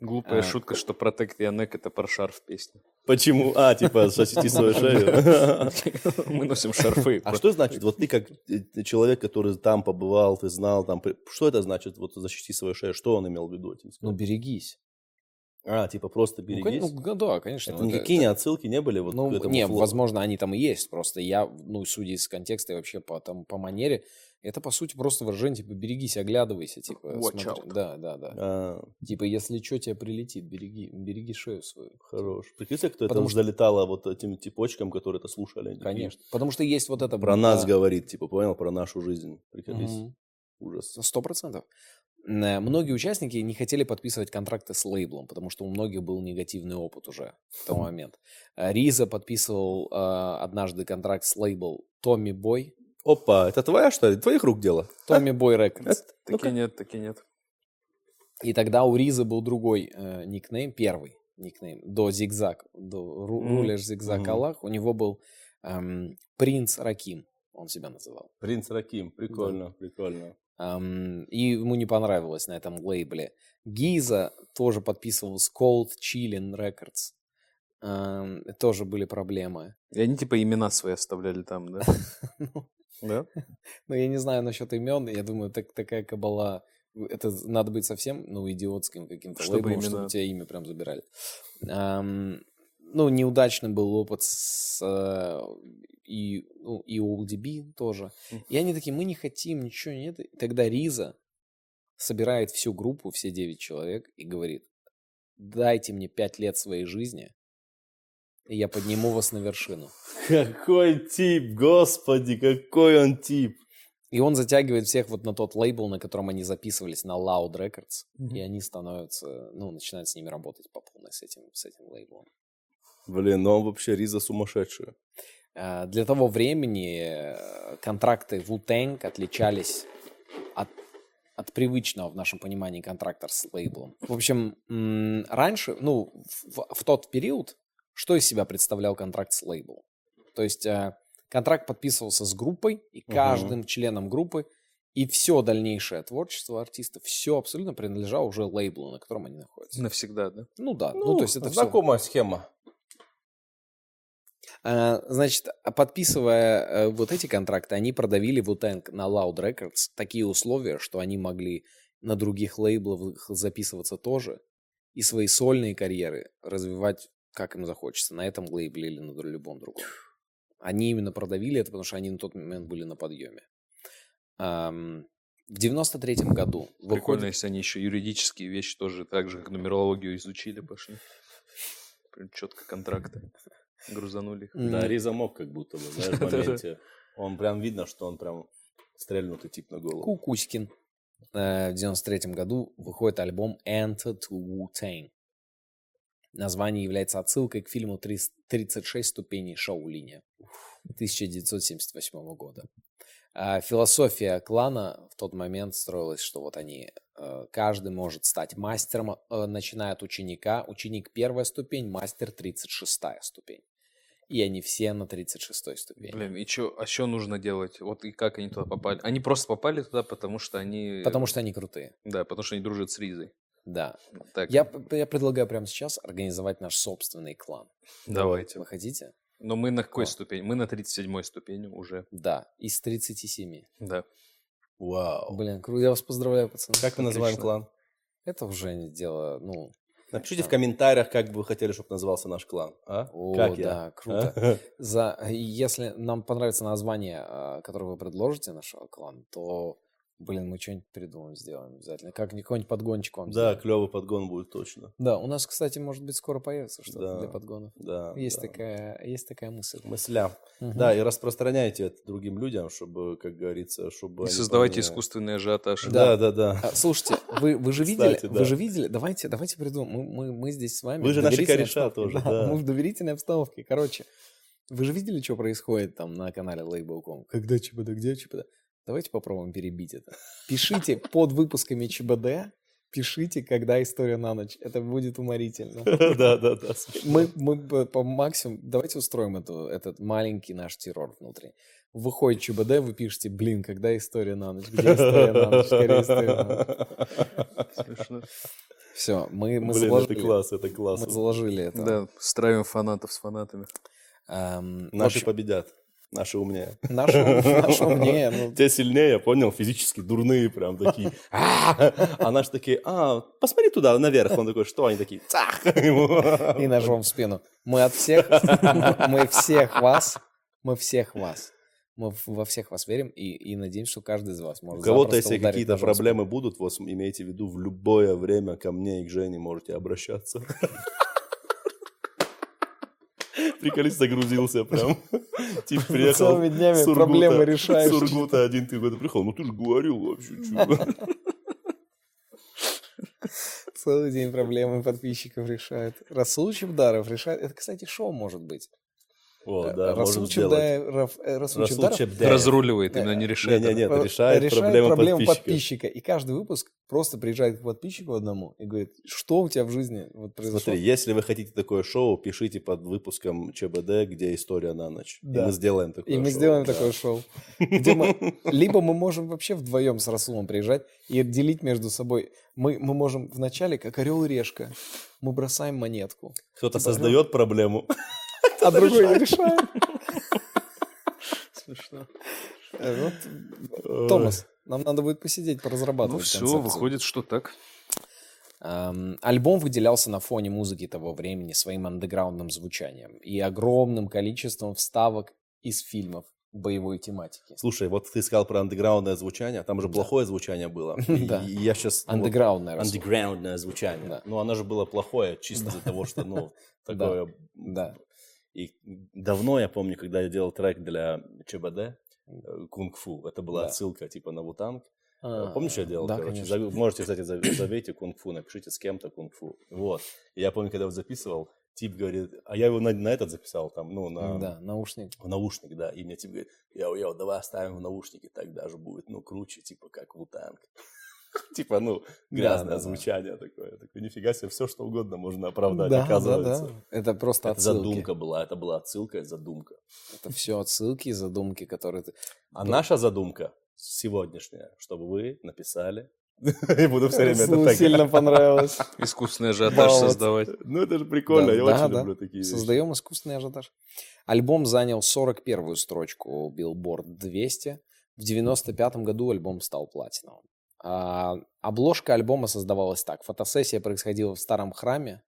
Глупая А. шутка, что Protect Your Neck это про шарф песня. Почему? А, типа, защити свою шею. Мы носим шарфы. А что значит, вот ты как э, человек, который там побывал, ты знал, там, что это значит, вот защити свою шею? Что он имел в виду? Ну, берегись. А, типа, просто Ну, берегись? ну, да, конечно. Это Ну, никакие не отсылки не были вот Ну, к этому не, флоту? возможно, они там и есть. Просто я, ну, судя из контекста и вообще по, там, по манере, это, по сути, просто выражение, типа, берегись, оглядывайся, типа, Watch смотри. out. Да, да, да. А, Типа, если что, тебе прилетит, береги, береги шею свою. хорош. Прикинь, кто Потому это что- залетало вот этим типочкам, которые это слушали. Они такие, Конечно. Потому что есть вот это... Про нас да. говорит, типа, понял, про нашу жизнь. Приколись. Мгм. Ужас. Сто процентов. Многие участники не хотели подписывать контракты с лейблом, потому что у многих был негативный опыт уже в тот момент. Э, Риза подписывал э, однажды контракт с лейбл Томми Бой. Опа, это твоя, что ли? Твоих рук дело? Томми Бой Рекордс. Таки нет, таки нет. И тогда у Риза был другой э, никнейм, первый никнейм, до Зигзаг, до Ру- Мгм. Рулер Зигзаг Мгм. Аллах. У него был эм, Принц Раким, он себя называл. Принц Раким. Прикольно, прикольно. Ам, и ему не понравилось на этом лейбле. Гиза тоже подписывал с Cold Chillin Records. Ам, тоже были проблемы. И они типа имена свои оставляли там, да? Ну, Да? Ну, я не знаю насчет имен. Я думаю, так, такая кабала... Это надо быть совсем, ну, идиотским каким-то Чтобы лейблом, чтобы тебя имя прям забирали. Ам, ну, неудачный был опыт с... э, И, ну, и у тоже. И они такие, мы не хотим, ничего нет. И тогда Риза собирает всю группу, все 9 человек, и говорит, дайте мне 5 лет своей жизни, и я подниму вас на вершину. Какой тип, господи, какой он тип. И он затягивает всех вот на тот лейбл, на котором они записывались, на Loud Records, и они становятся, ну, начинают с ними работать по полной с этим, с этим лейблом. Блин, ну он вообще Риза сумасшедшая. Э, Для того времени э, контракты Wu-Tang отличались от, от привычного в нашем понимании контракта с лейблом. В общем, раньше, ну, в, в тот период, что из себя представлял контракт с лейблом? То есть э, контракт подписывался с группой, и каждым членом группы, и все дальнейшее творчество артиста, все абсолютно принадлежало уже лейблу, на котором они находятся. Навсегда, да? Ну да, ну, то есть это знакомая схема. А, Значит, а подписывая э, вот эти контракты, они продавили Wu-Tang на Loud Records такие условия, что они могли на других лейблах записываться тоже и свои сольные карьеры развивать как им захочется, на этом лейбле или на любом другом. Они именно продавили это, потому что они на тот момент были на подъеме. В 93 году Прикольно, выходит... если они еще юридические вещи тоже так же, как нумерологию изучили, пошли. Прям четко контракты. Грузанули Да, Риза мог как будто бы, знаешь, в моменте. Он прям видно, что он прям стрельнутый тип на голову. Кукуськин. Э, В 93 году выходит альбом Enter to Wu-Tang. Название является отсылкой к фильму «Трис- «36 ступеней Шаолиня» 1978 года. А Философия клана в тот момент строилась, что вот они, э, каждый может стать мастером, э, начиная от ученика. Ученик первая ступень, мастер 36 ступень. И они все на 36 ступени. Блин, и чё, а что нужно делать? Вот и как они туда попали? Они просто попали туда, потому что они... Потому что они крутые. Да, потому что они дружат с Ризой. Да. Так, Я, я предлагаю прямо сейчас организовать наш собственный клан. давайте. Вы хотите? Но мы на какой Класс. ступени? Мы на 37-й ступени уже. Да, из 37. Да. Вау. Блин, круто, я вас поздравляю, пацаны. Как мы называем клан? Это уже дело, ну, Напишите в комментариях, как бы вы хотели, чтобы назывался наш клан. А? О, как да, я? круто. А? за, если нам понравится название, а, которое вы предложите нашего клана, то Блин, мы что-нибудь придумаем, сделаем обязательно. Как какой-нибудь подгончик вам Да, клевый подгон будет точно. Да, у нас, кстати, может быть, скоро появится что-то Да. для подгонов. Да. Есть, да. такая, есть такая мысль. Мысля. Мгм. Да, и распространяйте это другим людям, чтобы, как говорится, чтобы... Не они создавайте поняли. искусственный ажиотаж. Да, да, да. А, слушайте, вы, вы же видели, Кстати, вы да. же видели, давайте, давайте придумаем, мы, мы, мы здесь с вами. Вы же наши кореша обстановке. тоже, да. Мы в доверительной обстановке. Короче, вы же видели, что происходит там на канале Label.com? Когда ЧБД, где ЧБД? Давайте попробуем перебить это. Пишите под выпусками ЧБД, пишите, когда история на ночь. Это будет уморительно. Да, да, да. Мы, мы по- максимуму, давайте устроим эту, этот маленький наш террор внутри. Выходит ЧБД, вы пишете, блин, когда история на ночь? Где история на ночь? Скорее история на ночь. Смешно. Все, мы, мы, Блин, заложили, это класс, это класс. мы заложили это. Да, стравим фанатов с фанатами. Эм, Наши общем, победят. Наши умнее. наши, наши умнее, ну, Те сильнее, понял, физически дурные прям такие. «А!» А наши такие, а, посмотри туда, наверх. Он такой, что? Они такие, цах. И ножом в спину. Мы от всех, мы всех вас, мы всех вас, мы во всех вас верим и, и надеемся, что каждый из вас У может кого-то, запросто если какие-то проблемы будут, вот имейте в виду, в любое время ко мне и к Жене можете обращаться. Приколись, загрузился прям. Тип приехал. Целыми днями Сургута- проблемы решаешь. Сургута один ты куда приехал. Ну ты же говорил вообще. чё». Целый день проблемы подписчиков решает. Расул Чебдаров решает. Это, кстати, шоу может быть. О, да, Расул э, Расул Расул Чебдаров Чебдаров. Разруливает, именно не решает. Не-не-не, это Про- решает проблемы подписчика. подписчика. И каждый выпуск просто приезжает к подписчику одному и говорит, что у тебя в жизни вот произошло. Смотри, если вы хотите такое шоу, пишите под выпуском ЧБД, где история на ночь. Да. И мы сделаем такое И мы шоу, сделаем да. такое шоу. Где мы, либо мы можем вообще вдвоем с Расулом приезжать и делить между собой. Мы, мы можем вначале, как орел и решка, мы бросаем монетку, Кто-то Типа, создает проблему. А другой не решает. Смешно. Э, вот, Томас, нам надо будет посидеть, Ну поразрабатывать все, концепцию. выходит, что так. Эм, Альбом выделялся на фоне музыки того времени своим андеграундным звучанием и огромным количеством вставок из фильмов боевой тематики. Слушай, вот ты сказал про андеграундное звучание, а там же плохое звучание было. Да. И я сейчас... Андеграундное. Расул. Андеграундное звучание. Да. Ну, оно же было плохое, чисто из-за того, что, ну, такое... Да. И давно я помню, когда я делал трек для ЧБД, э, кунг-фу, это была Да. отсылка типа на Вутанг. А, Помнишь, я делал, Да, короче, конечно. зав- можете, кстати, забейте кунг-фу, напишите с кем-то кунг-фу. Вот. И я помню, когда его записывал, тип говорит, а я его на, на этот записал, там, ну, на, Да, наушник. в наушник, да, и мне тип говорит, йоу-йоу, давай оставим в наушнике, так даже будет, ну, круче, типа, как Wu-Tang. Типа, ну, грязное да, да. звучание такое. Я такой, нифига себе, все, что угодно можно оправдать, да, оказывается. да, да. Это просто Это отсылки. задумка была, это была отсылка и задумка. Это все отсылки и задумки, которые ты... А наша задумка сегодняшняя, чтобы вы написали, и буду все время это так. сильно понравилось. Искусственный ажиотаж создавать. Ну, это же прикольно, я очень люблю такие вещи. Создаем искусственный ажиотаж. Альбом занял 41-ю строчку Billboard 200. В 95 году альбом стал платиновым. А, обложка альбома создавалась так. Фотосессия происходила в старом храме,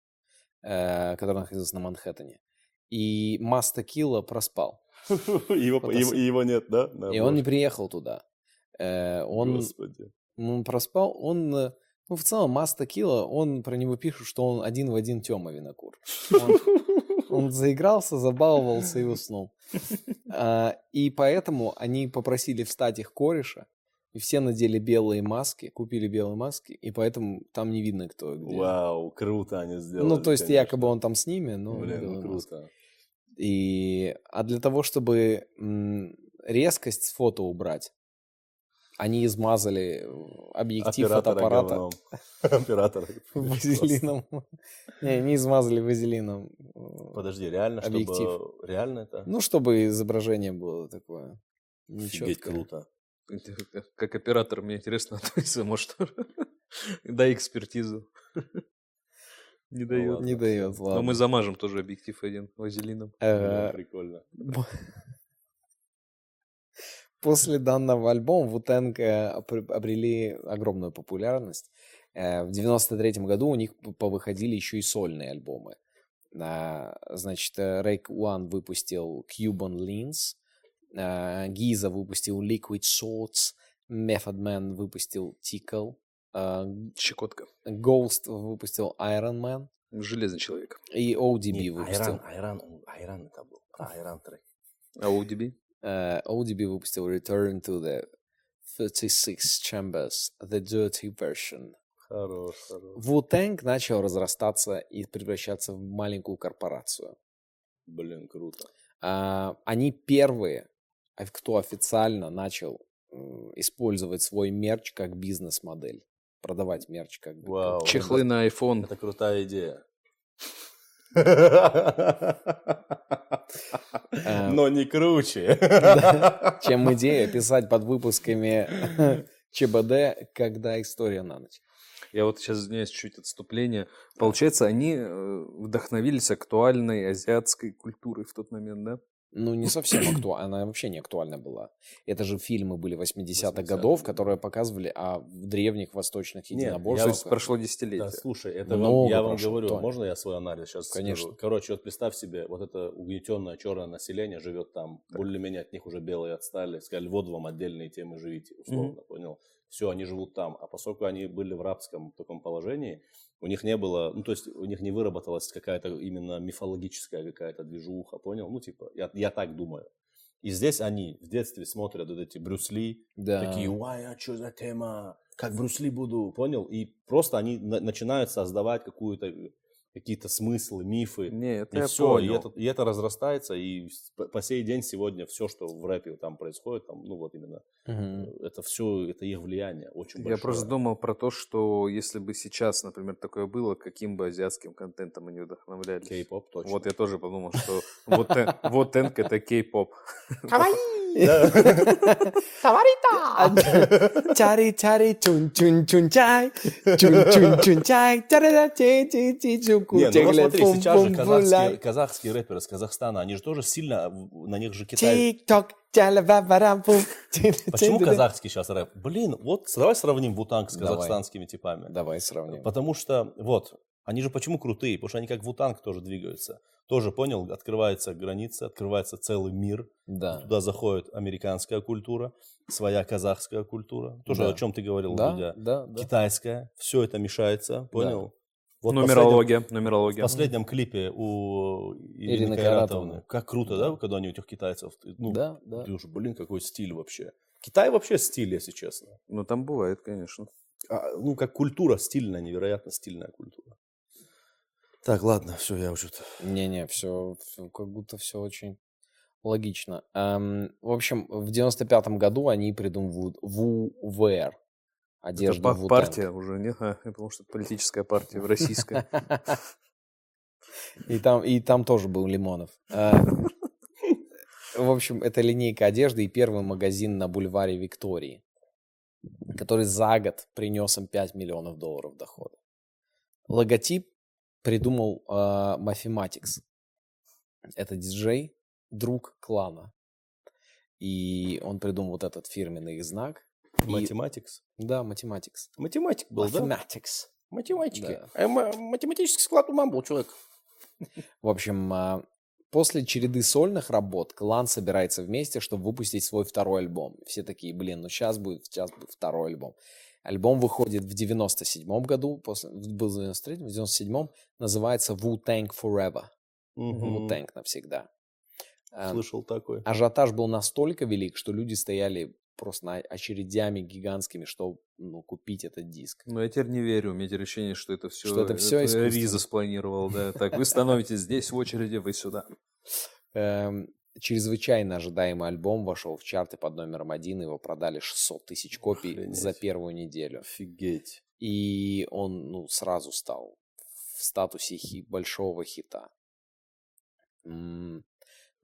э, который находился на Манхэттене. И Маста Килла проспал. Его, его, его нет, да? на И он не приехал туда. Э, он, Господи. он проспал. Он, э, ну, в целом, Маста Килла, он про него пишет, что он один в один Тёма Винокур. Он, он заигрался, забаловался и уснул. А, и поэтому они попросили встать их кореша, и все надели белые маски, купили белые маски, и поэтому там не видно, кто где. Вау, круто они сделали. ну, то есть, конечно. якобы он там с ними, но... Блин, ну маски. круто. И, а для того, чтобы резкость с фото убрать, они измазали э, объектив Оператора фотоаппарата говном. Оператора. вазелином. Не, не измазали вазелином. э, Подожди, реально, чтобы... Объектив. Реально это? Ну, чтобы изображение было такое нечеткое. круто. Как оператор, мне интересно, относится, может, дай экспертизу. Не дает. Не дает, Но ладно. мы замажем тоже объектив один вазелином. Да, Э, Прикольно. После данного альбома Вутенг обрели огромную популярность. Э, В 93 году у них повыходили еще и сольные альбомы. А, Значит, Рейк One выпустил Cuban Links, а, Giza выпустил Liquid Swords, Method Man выпустил Tickle. а, Щекотка. Ghost выпустил Iron Man. Железный человек. И ODB Не, выпустил. Айран, Айран, Айран это был. А, Айран трек. А ODB? э, ODB выпустил Return to the 36 Chambers, The Dirty Version. Хорош, хорош. Wu-Tang начал разрастаться и превращаться в маленькую корпорацию. Блин, круто. А, они первые, кто официально начал использовать свой мерч как бизнес-модель. Продавать мерч как бы. Вау. Чехлы на iPhone. Это крутая идея. Эм, Но не круче. чем идея писать под выпусками ЧБД, когда история на ночь. Я вот сейчас, извиняюсь, чуть отступление. Получается, они э, вдохновились актуальной азиатской культурой в тот момент, да? Ну, не совсем актуальна, она вообще не актуальна была. Это же фильмы были 80-х 80-х, годов, которые показывали о древних восточных Нет, я То единоборствах. есть прошло десятилетие. Да, слушай, это вам- я вам прошло, говорю, Тоня. можно я свой анализ сейчас Конечно. скажу? Короче, вот представь себе, вот это угнетенное черное население живет там, более-менее от них уже белые отстали, сказали, вот вам отдельные темы живите, условно, понял? Все, они живут там, а поскольку они были в рабском таком положении, у них не было, ну, то есть у них не выработалась какая-то именно мифологическая какая-то движуха, понял? Ну, типа, я, я так думаю. И здесь они в детстве смотрят вот эти Брюс Ли, Да. такие, ой, а что за тема? Как Брюс Ли буду, понял? И просто они на- начинают создавать какую-то, какие-то смыслы, мифы. Не, это И я все, и понял. это, и это разрастается, и по, сей день сегодня все, что в рэпе там происходит, там, ну вот именно, э, это все, это их влияние очень Я большое. просто думал про то, что если бы сейчас, например, такое было, каким бы азиатским контентом они вдохновлялись. Кей-поп точно. Вот я тоже подумал, что вот, вот Энк это кей-поп. Чари чари чун чун чун чай, чун чун чун чай, чарада ти ти ти чуку Не, ну вот смотри, сейчас же казахские, казахские рэперы из Казахстана, они же тоже сильно, на них же Китай... Тик-ток. Почему казахский сейчас рэп? Блин, вот давай сравним Вутанг с казахстанскими типами. Давай сравним. Потому что, вот, они же почему крутые? Потому что они как Вутанг тоже двигаются. Тоже, понял, открывается граница, открывается целый мир. Да. Туда заходит американская культура, своя казахская культура. Тоже Да. о чем ты говорил, Да, Дудя. да, да. Китайская. Все это мешается, понял? Вот нумерология, В нумерология. последнем клипе у Ирины, Ирины Кайратовны. Кайратовны. Как круто, да, когда они у этих китайцев. Ну, Да, да. ты уж, блин, какой стиль вообще. Китай вообще стиль, если честно. Ну, там бывает, конечно. А, ну, как культура стильная, невероятно стильная культура. Так, ладно, все, я уже... Не-не, все, как будто все очень логично. Эм, в общем, в 95-м году они придумывают ВУВР. Это Одежду Wu-Tang. партия уже, нет? А, думал, что это политическая партия российская. И там, и там тоже был Лимонов. Э, В общем, это линейка одежды и первый магазин на бульваре Виктории, который за год принес им 5 миллионов долларов дохода. Логотип придумал э, Mathematics. Это диджей, друг клана. И он придумал вот этот фирменный их знак. И- Математикс. Да, Mathematics. Математик был, да? Mathematics. Математики. Да. А ма- математический склад ума был человек. В общем, а, после череды сольных работ клан собирается вместе, чтобы выпустить свой второй альбом. Все такие, блин, ну сейчас будет, сейчас будет второй альбом. Альбом выходит в 97 году, после, был в 93 в 97 называется Wu-Tang Forever. Мгм. Wu-Tang навсегда. А, Слышал такой. Ажиотаж был настолько велик, что люди стояли просто на очередями гигантскими, чтобы ну, купить этот диск. Но я теперь не верю. У меня теперь ощущение, что это все, Что это всё искусственно. Риза спланировал, да. Так, вы становитесь здесь в очереди, вы сюда. Чрезвычайно ожидаемый альбом вошел в чарты под номером один, его продали 600 тысяч копий Охренеть. за первую неделю. Офигеть. И он ну, сразу стал в статусе хи- большого хита. М,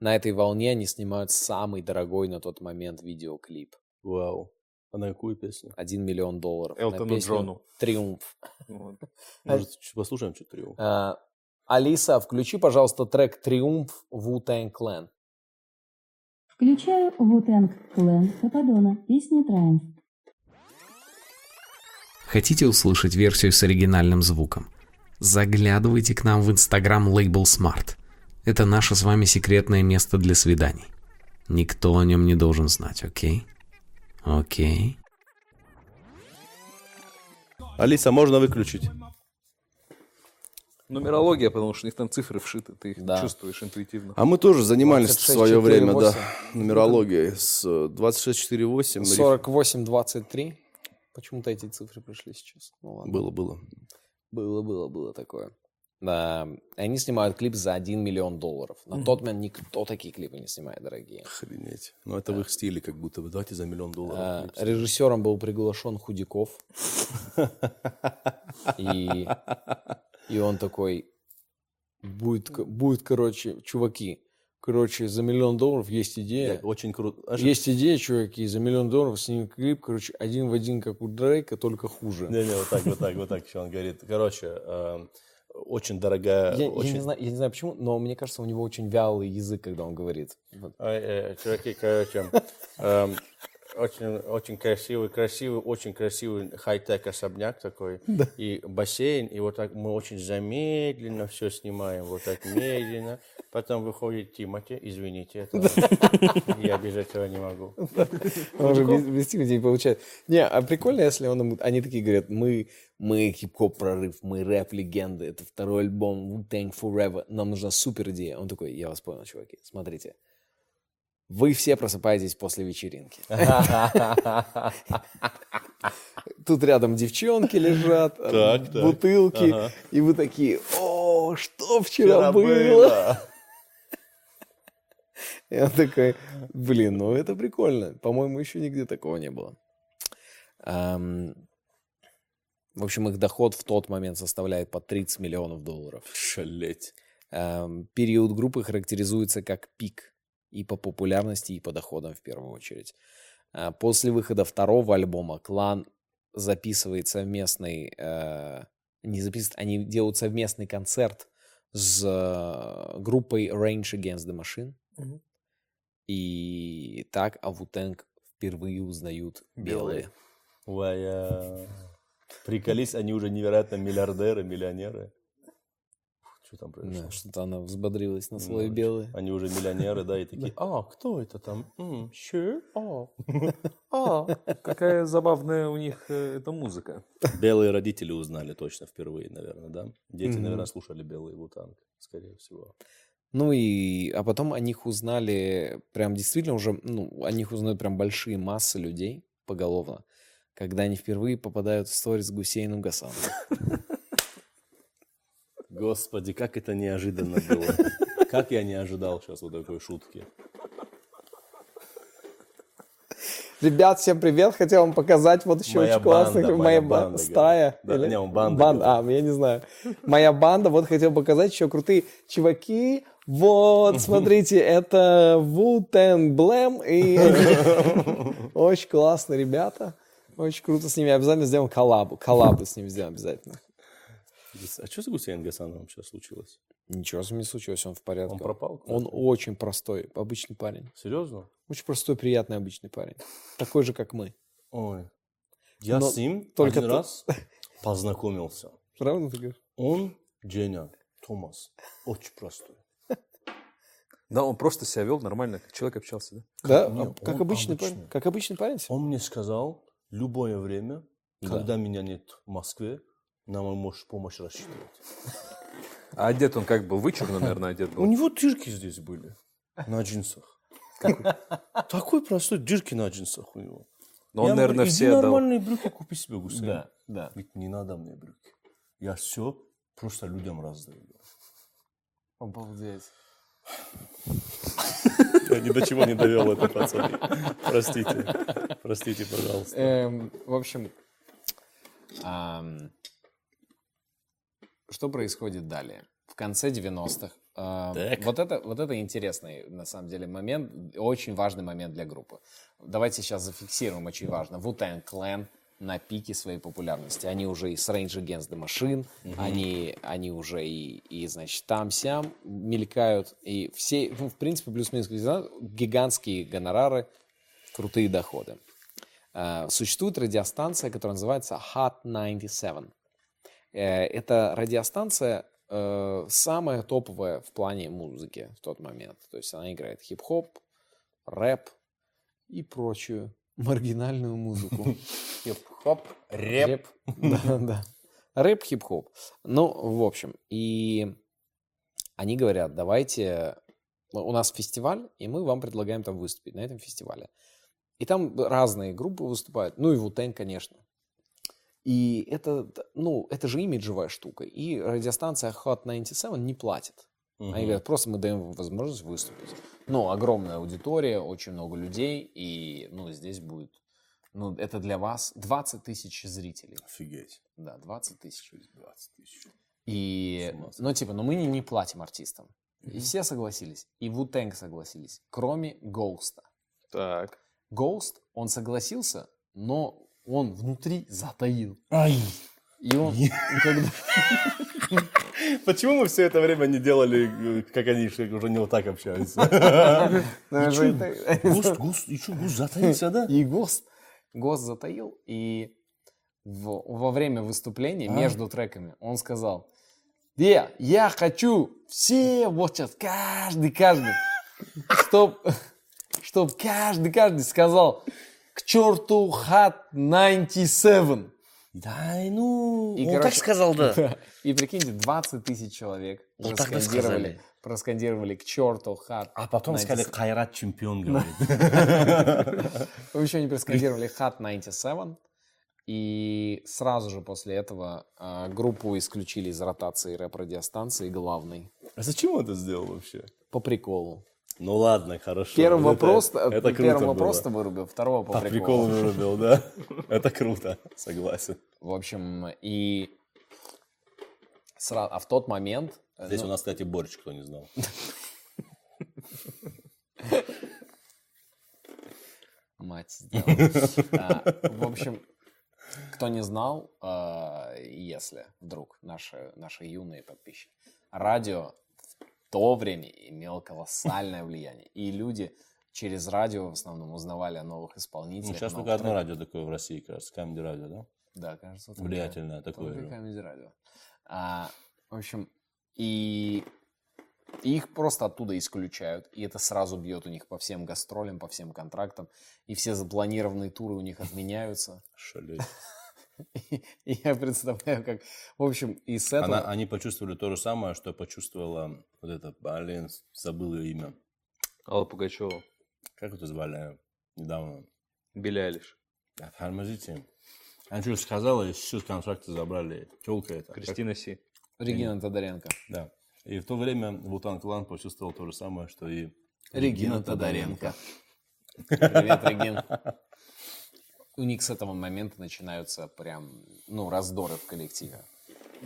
На этой волне они снимают самый дорогой на тот момент видеоклип. Вау. А на какую песню? 1 миллион долларов. на Элтону песню Джону. «Триумф». Может, послушаем что-то трио? Э, Алиса, включи, пожалуйста, трек «Триумф» Wu-Tang Clan. Включаю Вутенг Клен Кападона, песня Трайм. Хотите услышать версию с оригинальным звуком? Заглядывайте к нам в инстаграм Label Smart. Это наше с вами секретное место для свиданий. Никто о нем не должен знать, окей? Окей. Алиса, можно выключить? Нумерология, потому что у них там цифры вшиты, ты их Да. чувствуешь интуитивно. А мы тоже занимались в 26, свое время, да, 4, нумерологией с э, 2648. 48-23. Почему-то эти цифры пришли сейчас. Ну ладно. Было, было. Было, было, было такое. Да, они снимают клип за 1 миллион долларов. На тот момент никто такие клипы не снимает, дорогие. Охренеть. Ну, это в их стиле, как будто бы. Давайте за миллион долларов. А. Режиссером был приглашен Худяков. И, и он такой, будет, будет, короче, чуваки, короче, за миллион долларов есть идея. Очень круто. А Есть идея, чуваки, за миллион долларов снимем клип, короче, один в один, как у Дрейка, только хуже. Не-не, вот так, вот так, вот так еще он говорит. Короче, эм, очень дорогая... Я, я очень... не знаю, я не знаю почему, но мне кажется, у него очень вялый язык, когда он говорит. Э, чуваки, короче, эм, очень, очень красивый, красивый, очень красивый хай-тек особняк такой. И бассейн, и вот так мы очень замедленно все снимаем, вот так медленно. Потом выходит Тимати, извините, это я без этого не могу. Он же без, без Тимати не получает. Не, а прикольно, если он, они такие говорят, мы, мы хип-хоп прорыв, мы рэп-легенды, это второй альбом Wu-Tang Forever, нам нужна супер идея. Он такой, я вас понял, чуваки, смотрите. Вы все просыпаетесь после вечеринки. Тут рядом девчонки лежат, бутылки, и вы такие, о, что вчера было? Он такой, блин, ну это прикольно. По-моему, еще нигде такого не было. В общем, их доход в тот момент составляет по 30 миллионов долларов. Шалеть. Период группы характеризуется как пик и по популярности, и по доходам в первую очередь. А, После выхода второго альбома клан записывает совместный, э, не записывает, они делают совместный концерт с э, группой Range Against the Machine. И так Wu-Tang впервые узнают белые. Ой, а, Приколись, они уже невероятно миллиардеры, миллионеры. Что там произошло? Да, что-то она взбодрилась на слой Ну, белые. Они уже миллионеры, да, и такие, а, кто это там? М, Sure, а». Какая забавная у них э, эта музыка. Белые родители узнали точно впервые, наверное, да? Дети, наверное, слушали белый Вутанг, скорее всего. Ну и, а потом о них узнали, прям действительно уже, ну, о них узнают прям большие массы людей поголовно, когда они впервые попадают в сторис с Гусейном Гасаном. Господи, как это неожиданно было. Как я не ожидал сейчас вот такой шутки. Ребят, всем привет! Хотел вам показать вот еще Моя очень классный, банда, моя моя ба- банда, стая. говорит. Да, не, он банда Банда, а, я не знаю. Моя банда, вот хотел показать еще крутые чуваки. Вот, смотрите, это Wu-Tang и очень классные ребята. Очень круто с ними. Обязательно сделаем коллабу. Коллабу с ними сделаем обязательно. А что с Гусейн Гасановым сейчас случилось? Ничего с ним не случилось, он в порядке. Он пропал? Он очень простой, обычный парень. Серьезно? Очень простой, приятный, обычный парень. Такой же, как мы. Ой. Я Но с ним только один ты- раз познакомился. Правда ты говоришь? Он, Дженя, Томас, очень простой. Да, он просто себя вел нормально, как человек общался, да? Да, а как он обычный обычный. парень. Как обычный парень. Он мне сказал, любое время, Да. когда меня нет в Москве, нам можешь помощь рассчитывать. А одет он как был? Вычурно, наверное, одет У был. него дырки здесь были на джинсах. Такой простой дырки на джинсах у него. Но он, Я наверное, говорю, иди все отдал. нормальные брюки купи себе, Гусейн. Да, да. Говорит, не надо мне брюки. Я все просто людям раздаю. Обалдеть. Я ни до чего не довел это, пацаны. Простите. Простите, пожалуйста. Эм, в общем, что происходит далее? В конце 90-х. ам, Так. вот, это, вот это интересный, на самом деле, момент, очень важный момент для группы. Давайте сейчас зафиксируем, очень важно. Wu-Tang Clan на пике своей популярности. Они уже и с Rage Against the Machine, они, они уже и, и, значит, там-сям мелькают. И все, ну, в принципе, плюс-минус гигантские гонорары, крутые доходы. Э, Существует радиостанция, которая называется Hot 97. Э, Эта радиостанция э, самая топовая в плане музыки в тот момент. То есть она играет хип-хоп, рэп и прочую маргинальную музыку. Хип-хоп, рэп. Да, да. Рэп, хип-хоп. Ну, в общем, и они говорят, давайте... У нас фестиваль, и мы вам предлагаем там выступить на этом фестивале. И там разные группы выступают. Ну и Вутен, конечно. И это, ну, это же имиджевая штука. И радиостанция Hot 97 не платит. Они говорят, просто мы даем возможность выступить. Ну, огромная аудитория, очень много людей, и, ну, здесь будет, ну, это для вас 20 тысяч зрителей. Офигеть. Да, 20 тысяч. 20 тысяч. И, ну, типа, ну, мы не, не платим артистам. И все согласились. И Wu-Tang согласились, кроме Гоуста. Так. Гоуст, он согласился, но он внутри затаил. Ай. И он. Почему мы все это время не делали, э, как они уже не вот так общаются? Густ, густ, и что, густ затаился, да? И ГОСТ, ГОСТ затаил, и во время выступления, между треками, он сказал, «Е, я хочу все, вот сейчас, каждый, каждый, чтоб, чтоб каждый, каждый сказал, к черту хат 97». Да, ну, И, он короче, так сказал, да. И прикиньте, 20 тысяч человек Вот проскандировали, проскандировали к черту хат. А потом 97». сказали, Кайрат чемпион, говорит. Еще они проскандировали Hot 97, и сразу же после этого а, группу исключили из ротации рэп-радиостанции главной. А зачем он это сделал вообще? По приколу. Ну ладно, хорошо. Первый Это- вопрос, это круто первый было. вопрос-то вырубил, второго по По приколу. приколу вырубил, да? Это круто, согласен. В общем, и сра- а в тот момент... э, Здесь ну, у нас, кстати, борщ, кто не знал. Мать сделала. А, В общем, кто не знал, а, если вдруг наши, наши юные подписчики, радио то время имело колоссальное влияние. И люди через радио в основном узнавали о новых Ну, исполнителях. сейчас новых только одно радио такое в России, кажется, Камеди Радио, да? Да, кажется. только- Влиятельное такое только. Comedy Radio. А, в общем, и и их просто оттуда исключают, и это сразу бьет у них по всем гастролям, по всем контрактам, и все запланированные туры у них отменяются. Шалеть. И я представляю, как... В общем, и с этого... Она- они почувствовали то же самое, что почувствовала вот это, блин, забыл ее имя. Алла Пугачева. Как это звали недавно? Билли Айлиш. А, Тормозите. Она что сказала, и все с контракта забрали. Телка это. Кристина Си. Регина Тодоренко. Да. И в то время Вутан Клан почувствовал то же самое, что и Регина Тодоренко. Привет, Регин. У них с этого момента начинаются прям, ну, раздоры в коллективе.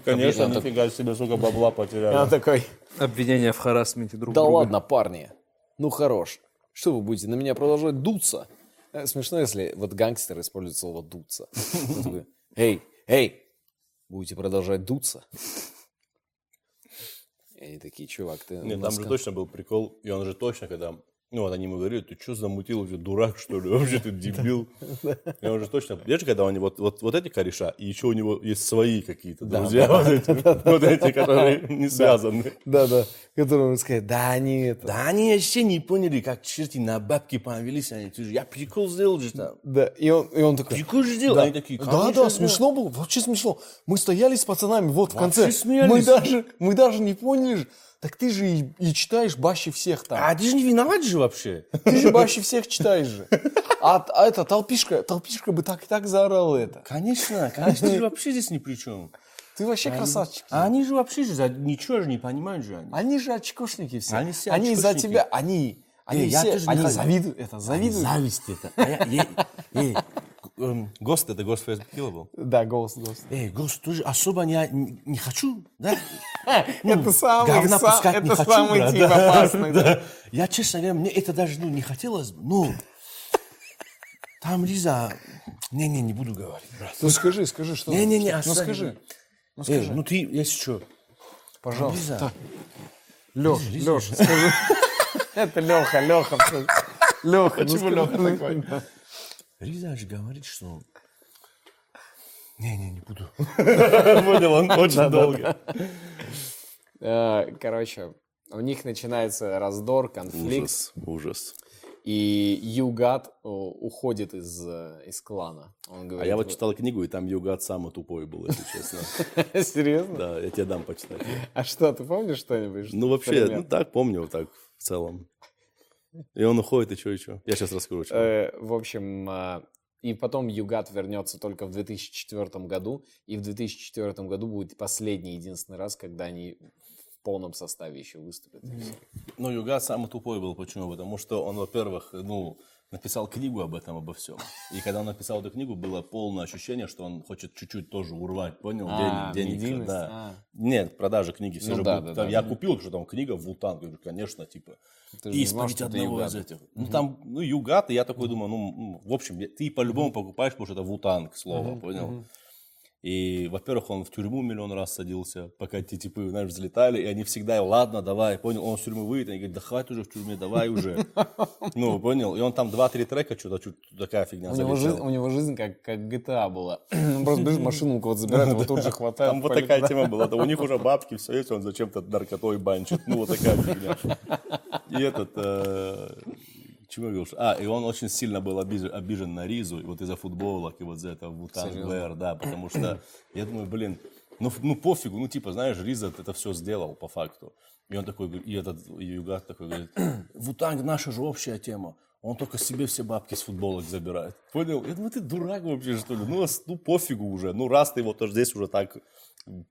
Конечно, так- нифига себе, сколько бабла потеряли. Я такой, Обвинения в харасменте друг да друга. ладно, парни, ну хорош. Что вы будете на меня продолжать дуться? Э, Смешно, если вот гангстер использует слово дуться. Он такой, Эй, эй, будете продолжать дуться? И они такие, чувак, ты... Нет, там же точно был прикол, и он же точно, когда... Ну, вот они ему говорили, ты что замутил, вообще дурак, что ли? Вообще ты дебил. И он же точно... Видишь, когда они вот, вот, вот эти кореша, и еще у него есть свои какие-то друзья, вот эти, вот эти, которые не связаны. Да, да, который он скажет, да, они это... Да они вообще не поняли, как черти на бабки повелись. Они, ты же, я прикол сделал же там. Да, и он, и он такой... Прикол же сделал. Они такие, Да, «Конечно, да, смешно было, вообще смешно. Мы стояли с пацанами вот в конце. Мы даже, мы даже не поняли же. Так ты же и, и читаешь баще всех там. А ты же не виноват же вообще. Ты же баще всех читаешь же. А, а это толпишка, толпишка бы так и так заорала это. Конечно, конечно, ты же вообще здесь ни при чем. Ты вообще красавчик. А они же вообще же за- ничего же не понимают же они. Они же очкошники все. Они все из-за очкошники. тебя, они, они Эй, я все, они завидуют, это завидуют. Зависть это. А ей, эм, Гост, это Гост Фейсбукила был? Да, голос, голос. Эй, Гост, тоже особо не, не, не хочу, да? это самый, это самый тип опасный. Я, честно говоря, мне это даже ну, не хотелось бы, но... Там Лиза... Не-не, не буду говорить, брат. Ну скажи, скажи, что. Не-не-не, ну оставь. скажи. Ну скажи, ну ты, если что... пожалуйста. Лиза, Лех, Леш, скажи. Это Леха, Леха. Леха, Почему ну Леха скажи. такой? Же говорит, что... Не-не, не буду. Понял, он очень долго. Э, Короче, у них начинается раздор, конфликт. ужас. И Югат э, уходит из, э, из клана. Он А говорит, я вот «Вы- читал книгу, и там Югат самый тупой был, если честно. Серьезно? Да, я тебе дам почитать. А что, ты помнишь что-нибудь? Ну, вообще, ну так, помню, так, в целом. И он уходит, и что, и что? Я сейчас расскажу, что. Э, В общем, а, и потом Югат вернется только в 2004 году, и в 2004 году будет последний, единственный раз, когда они в полном составе еще выступят. Ну, Югат самый тупой был. Почему? Потому что он, во-первых, ну, написал книгу об этом, обо всем. И когда он написал эту книгу, было полное ощущение, что он хочет чуть-чуть тоже урвать, понял? А, Ден- денег, да. а. Нет, продажи книги. Все Ну же да, будут- да, там да. Я купил, что там книга Вултан. Говорю, конечно, типа. Ты И это одного Югат. из этих. Ну, там, ну, Югат, и я такой думаю, ну, в общем, ты по-любому покупаешь, потому что это Вултан, к слову, понял? И, во-первых, он в тюрьму миллион раз садился, пока эти типы, знаешь, взлетали, и они всегда, ладно, давай, понял, он с тюрьмы выйдет, они говорят, да хватит уже в тюрьме, давай уже. Ну, понял, и он там 2-3 трека, что-то такая фигня У него, жизнь, у него жизнь как, как GTA была. Просто бежит, машину у кого-то забирает, его тут же хватает. Там вот такая тема была. У них уже бабки, все есть, он зачем-то наркотой банчит. Ну, вот такая фигня. И этот... Чего я говорил? А, и он очень сильно был обижен, обижен на Ризу, и вот из-за футболок, и вот за это Вутан Серьезно? Блэр, да, потому что я думаю, блин, ну, ну пофигу, ну типа, знаешь, Риза это все сделал по факту. И он такой, и этот и Югат такой говорит, Вутанг наша же общая тема. Он только себе все бабки с футболок забирает. Понял? Я думаю, ты дурак вообще, что ли? Ну, ну пофигу уже. Ну, раз ты его тоже здесь уже так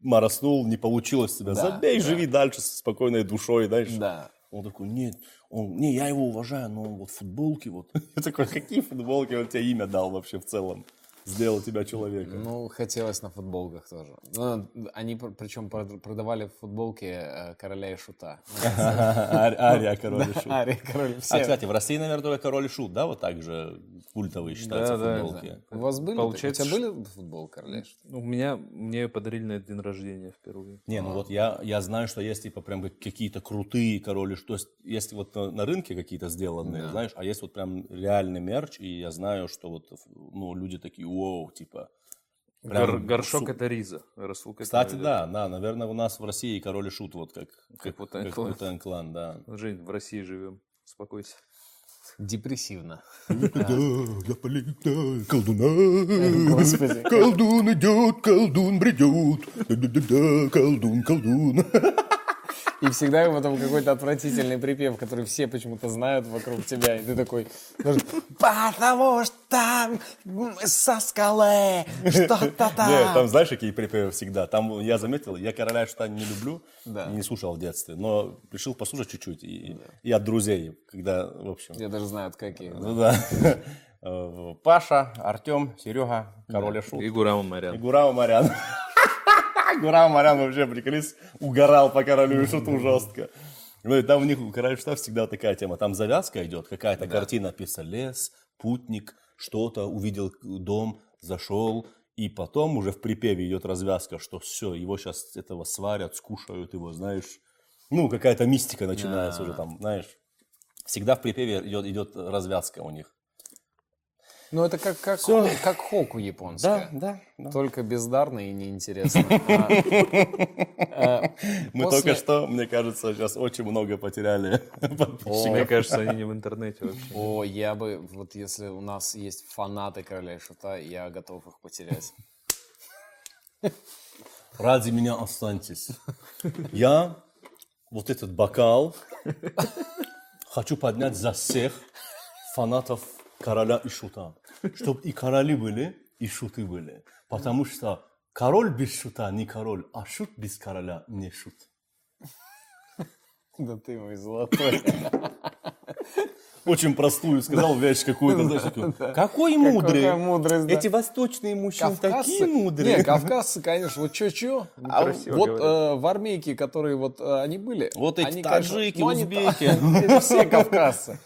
мороснул, не получилось тебя, Да, забей, живи дальше с спокойной душой, знаешь. Да. Он такой, нет, он, не, я его уважаю, но вот футболки вот. Я такой, какие футболки? Он тебе имя дал вообще в целом. Сделал тебя человеком. Ну, хотелось на футболках тоже. Ну, они пр- причем прод- продавали футболки э, короля и шута. Ар- Ария, король и шут. Ария, король. А, кстати, в России, наверное, только король и шут, да, вот так же культовые считаются футболки. У вас были? Получается, у тебя были футболки короля и шута? У меня, мне подарили на день рождения впервые. Не, ну вот я, я знаю, что есть типа прям как- какие-то крутые короли, что есть, есть вот на, на рынке какие-то сделанные, знаешь, а есть вот прям реальный мерч, и я знаю, что вот ну, люди такие, вау, типа. прям Гор- горшок су- это Риза. Это Кстати, это- да, да, наверное, у нас в России король и шут, вот как, Как как, Wu-Tang как. Wu-Tang Clan, да. Жень, в России живем. Успокойся. Депрессивно. я полетаю, колдуна. Господи. Колдун идет, колдун бредет. Да-да-да, колдун, колдун. И всегда потом какой-то отвратительный припев, который все почему-то знают вокруг тебя. И ты такой, потому что со скалы что-то Нет, там там. знаешь, какие припевы всегда? Там я заметил, я короля что не люблю, Да. и не слушал в детстве, но решил послушать чуть-чуть. И, и от друзей, когда, в общем. Я даже знаю, какие. Ну да. Э, Паша, Артем, Серега, король и шут. И Гурам И Марян. Гурам Марян. Гурам Марян вообще, приколись, угорал по королю и шуту жестко. Ну и там у них у короля и шута всегда такая тема. Там завязка идет, какая-то картина написана, лес, путник, что-то, увидел дом, зашел, и потом уже в припеве идет развязка, что все, его сейчас этого сварят, скушают его, знаешь. Ну, какая-то мистика начинается уже там, знаешь. Всегда в припеве идет, идет развязка у них. Ну, это как, как, Всё. как хоку японская. да, да. Только бездарно и неинтересно. А, э, Мы только что, мне кажется, сейчас очень много потеряли подписчиков. Мне кажется, они не в интернете вообще. О, я бы, вот если у нас есть фанаты короля и шута, я готов их потерять. Ради меня останьтесь. Я вот этот бокал хочу поднять за всех фанатов короля и шута. Чтобы и короли были, и шуты были. Потому что король без шута не король, а шут без короля не шут. Да ты мой золотой. Очень простую сказал вещь какую-то, знаешь, такую. Какой мудрый. Какая мудрость, да. Эти восточные мужчины такие мудрые. Не, кавказцы, конечно, вот чё-чё. А красиво вот говорят. э, в армейке, которые вот э, они были. Вот эти они, конечно, таджики, ну, они узбеки. Это все кавказцы.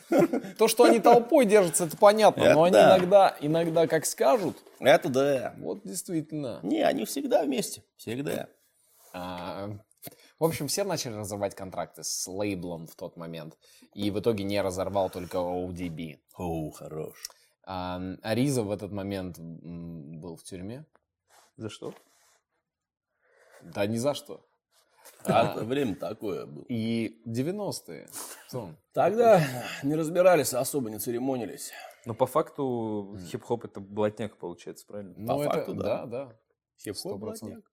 То, что они толпой держатся, это понятно. Это Но они да. иногда, иногда как скажут, Это да. вот действительно. Не, они всегда вместе. Всегда. А, В общем, все начали разрывать контракты с лейблом в тот момент. И в итоге не разорвал только ODB. О, хорош. А Ариза в этот момент был в тюрьме. За что? Да ни за что. А время такое было. И 90-е. Тун. Тогда не разбирались, особо не церемонились. Но по факту хип-хоп это блатняк получается, правильно? Ну, это- факту, да, да. да. Хип-хоп, 100%. блатняк.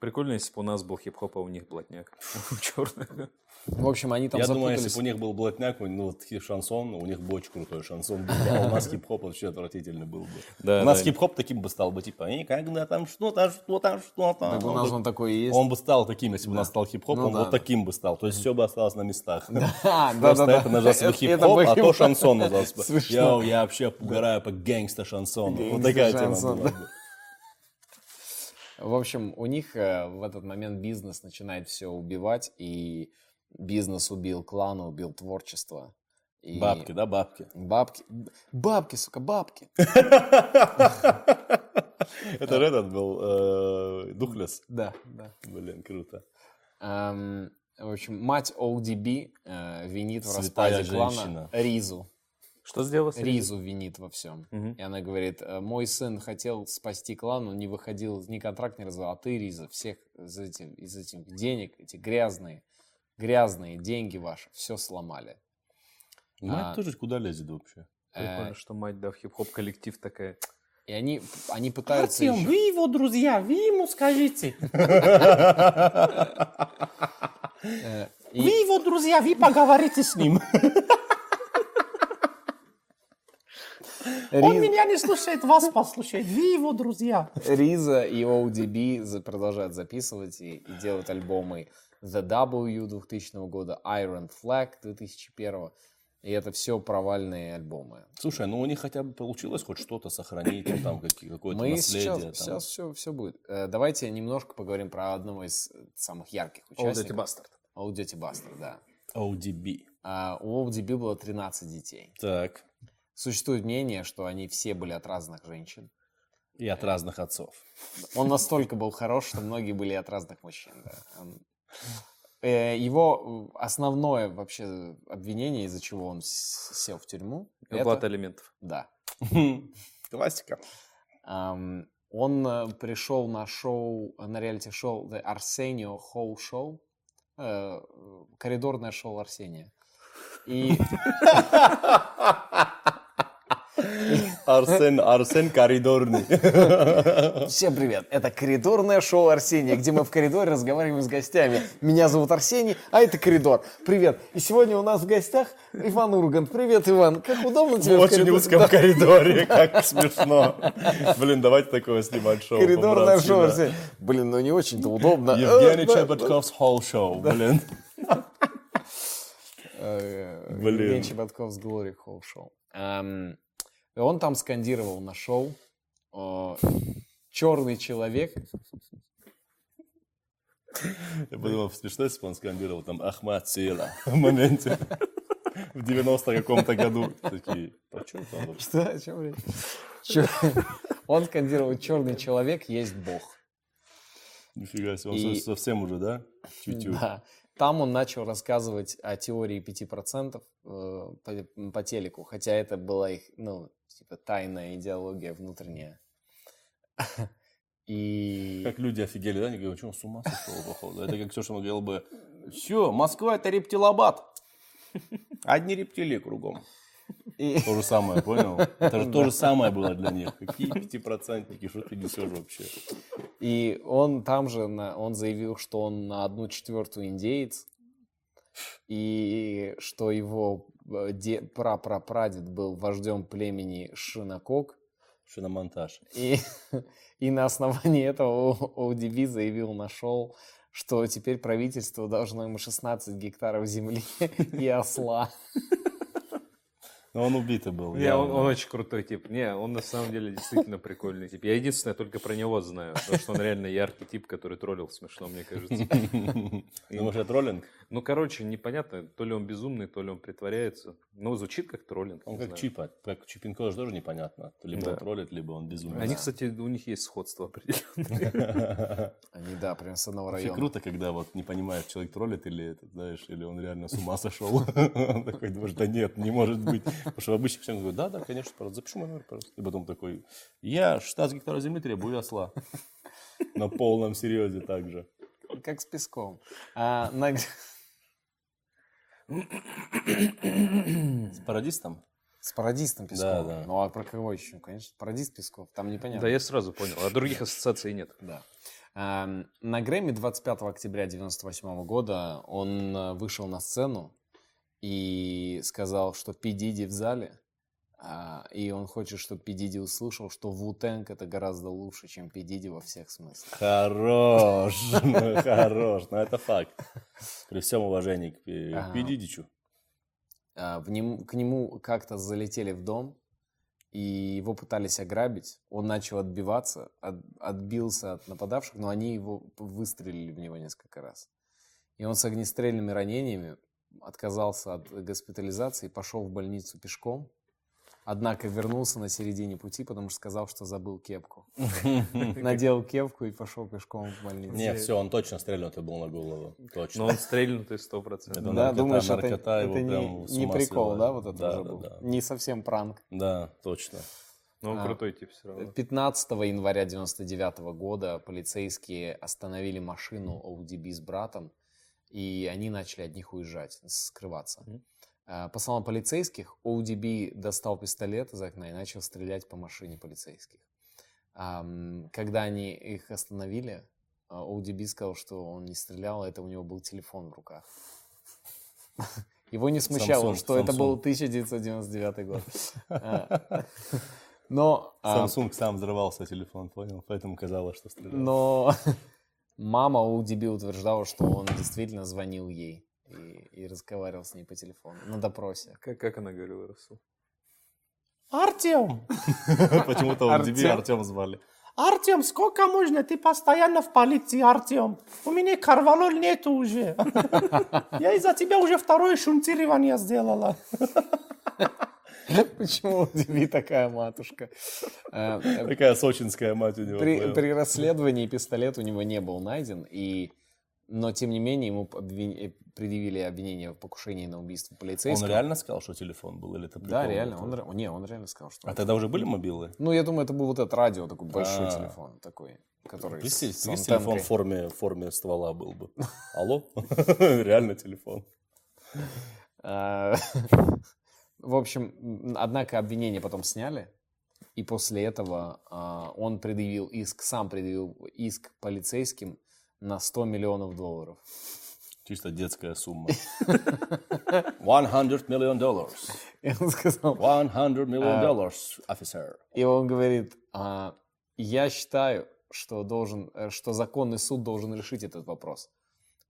Прикольно, если бы у нас был хип-хоп, а у них блатняк. Черный. В общем, они там Я думаю, если бы у них был блатняк, ну вот шансон, у них бы очень крутой шансон был. А у нас хип-хоп вообще отвратительный был бы. Да, у нас да. хип-хоп таким бы стал бы, типа, и когда там что-то, что-то, что-то. Так у нас он такой и есть. Он бы стал таким, если бы у нас стал хип-хоп, Ну он да. вот таким бы стал. То есть все бы осталось на местах. Да, Просто да, да. это назывался бы хип-хоп, а то шансон назывался бы. Я вообще угораю по gangsta шансону. Вот такая тема была бы. В общем, у них э, в этот момент бизнес начинает все убивать, и бизнес убил клан, убил творчество. И Бабки, да, бабки. Бабки. Бабки, сука, бабки. Это же этот был э, Духлес. Да, да. Блин, круто. Эм, в общем, мать ODB э, винит в распаде клана. Ризу. Что сделал? с? Ризу винит во всем. Мгм. И она говорит, «Э, мой сын хотел спасти клан, он не выходил, ни контракт не развал, а ты, Риза, всех из этих, из этих денег, эти грязные, грязные деньги ваши, все сломали. Мать А, тоже куда лезет вообще? Прикольно, Э, что мать, да, в хип-хоп коллектив такая. И они, они пытаются... ещё- вы его друзья, вы ему скажите. э, Вы его друзья, вы поговорите с ним. Риз- меня не слушает, вас послушает. Вы его друзья. Риза и ODB продолжают записывать и, и делают альбомы The W 2000 года, Iron Flag 2001. И это все провальные альбомы. Слушай, ну у них хотя бы получилось хоть что-то сохранить, ну, там какое-то Мы наследие. сейчас, там. сейчас все, все будет. Э, Давайте немножко поговорим про одного из самых ярких участников. Bastard. Old Dirty Bastard, да. ODB. А, у ODB было 13 детей. Так. Существует мнение, что они все были от разных женщин. И от разных отцов. Он настолько был хорош, что многие были от разных мужчин. да. Э, Его э, основное вообще обвинение, из-за чего он сел в тюрьму, Оплата это, алиментов. да, Классика. Он э, пришел на шоу, на реалити-шоу The Arsenio Hall Show, э, коридорное шоу Арсения. И Арсен, Арсен коридорный. всем привет, это коридорное шоу Арсения, где мы в коридоре разговариваем с гостями. Меня зовут Арсений, а это коридор. Привет. И сегодня у нас в гостях Иван Ургант. Привет, Иван. Как удобно тебе В в очень коридоре? узком Да. коридоре, как смешно. Блин, давайте такое снимать шоу. Коридорное шоу. Арсения. Блин, ну не очень-то удобно. Евгений Чеботков's Whole Show, блин. э, Блин. Евгений Чеботков с Glory Hall Show. Эм, и он там скандировал на шоу черный человек. Я подумал, смешно, если бы он скандировал там Ахмад Сила в моменте. В 90 каком-то году. Такие, а что вообще? Что? О чем речь? Он скандировал черный человек есть Бог. Нифига себе, он И- совсем уже, да? Чуть-чуть. Да. Там он начал рассказывать о теории 5% э, по, по телеку, хотя это была их, ну, типа, тайная идеология внутренняя. И... Как люди офигели, да? Они говорят, что он с ума сошел, походу. Это как все, что он говорил бы, все, Москва это рептилобат. Одни рептилии кругом. И- То же самое, понял? Это же то же самое было для них. Какие пятипроцентники, что ты несешь вообще? И он там же, на- он заявил, что он на одну четвертую индеец, и что его э, де- прапрапрадед был вождем племени Шинакок, Что на монтаж. и, и на основании этого ODB заявил на шоу, что теперь правительство должно ему 16 гектаров земли и осла. Но он убитый был. Не, он, он очень крутой тип. Не, он на самом деле действительно прикольный тип. Я единственное только про него знаю, потому что он реально яркий тип, который троллил смешно, мне кажется. Думаешь, это троллинг? Ну, короче, непонятно, то ли он безумный, то ли он притворяется. Ну, звучит как троллинг. Он как. Чипа. Как Чипинко же тоже непонятно. Либо Да. он троллит, либо он безумный. Они, кстати, у них есть сходство определенное. Они, да, прям с одного района. круто, когда вот не понимаешь, человек троллит или, это, знаешь, или он реально с ума сошел. Он такой да нет, не может быть. Потому что в обычных всем говорят, да, да, конечно, пожалуйста, запишу мой номер, пожалуйста. И потом такой, я 16 гектаров земли требую осла. На полном серьезе также. Как с песком. А, на- С пародистом? С пародистом Песковым. Да, да. Ну а про кого еще? Конечно, пародист Песков. Там непонятно. Да, я сразу понял. А других ассоциаций нет. Да. На Грэмми 25 октября 1998 года он э, вышел на сцену и сказал, что Пи Диди в зале, а, и он хочет, чтобы Пи Диди услышал, что Вутенг это гораздо лучше, чем Пи Диди во всех смыслах. Хорош, ну, хорош, но это факт. При всем уважении к Пидидичу. А, к нему как-то залетели в дом, и его пытались ограбить. Он начал отбиваться, от- отбился от нападавших, но они его выстрелили в него несколько раз. И он с огнестрельными ранениями отказался от госпитализации и пошел в больницу пешком. Однако вернулся на середине пути, потому что сказал, что забыл кепку. Надел кепку и пошел пешком в больницу. Не, все, он точно стрельнутый был на голову. Точно. Но он стрельнутый сто процентов. Это Да, думаешь, это, наркота его это не, не прикол, да, вот это Да, уже да, был? да. Не совсем пранк. Да, точно. Но он А. крутой тип все равно. 15 января 99 года полицейские остановили машину ODB с братом, и они начали от них уезжать, скрываться. А, По словам полицейских, ODB достал пистолет из окна и начал стрелять по машине полицейских. Когда они их остановили, а, ODB сказал, что он не стрелял, это у него был телефон в руках. Его не смущало, Samsung, что это был Samsung. 1999 год. А, Но а, Samsung сам взрывался телефон, понял? Поэтому казалось, что стрелял. но мама у Диби утверждала, что он действительно звонил ей и, и разговаривал с ней по телефону на допросе. Как, как она говорила, Расул? Артем, Почему-то он Артем. Диби Артем звали. Артем, сколько можно? Ты постоянно в полиции, Артем. У меня карвалол нету уже. Я из-за тебя уже второе шунтирование сделала. Почему у Диби такая матушка? Э, э, Такая сочинская мать у него. При, расследовании пистолет у него не был найден, и, но тем не менее ему обвин- э, предъявили обвинение в покушении на убийство Он полицейского. реально сказал, что телефон был? Или это Да, реально. Он, не, он реально сказал, что... А тогда уже были мобилы? Ну, я думаю, это был вот этот радио, такой большой А. телефон, такой, который Представь, телефон антенкой. в форме, в форме ствола был бы. Алло? Реально телефон. В общем, однако обвинение потом сняли, и после этого а, он предъявил иск, сам предъявил иск полицейским на 100 миллионов долларов. Чисто детская сумма. 100 миллион долларов. И он сказал, 100 миллион долларов, офицер. и он говорит, а, я считаю, что должен, э, что законный суд должен решить этот вопрос.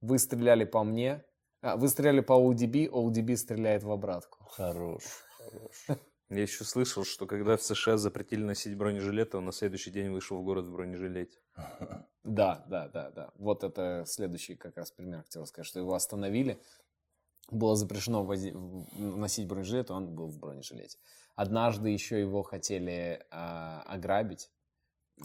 Вы стреляли по мне, а, вы стреляли по ODB, ODB стреляет в обратку. Хорош. хорош. Я еще слышал, что когда в США запретили носить бронежилеты, он на следующий день вышел в город в бронежилете. Да, да, да, да. Вот это следующий как раз пример хотел сказать, что его остановили. Было запрещено вози- носить бронежилет, он был в бронежилете. Однажды еще его хотели а, ограбить.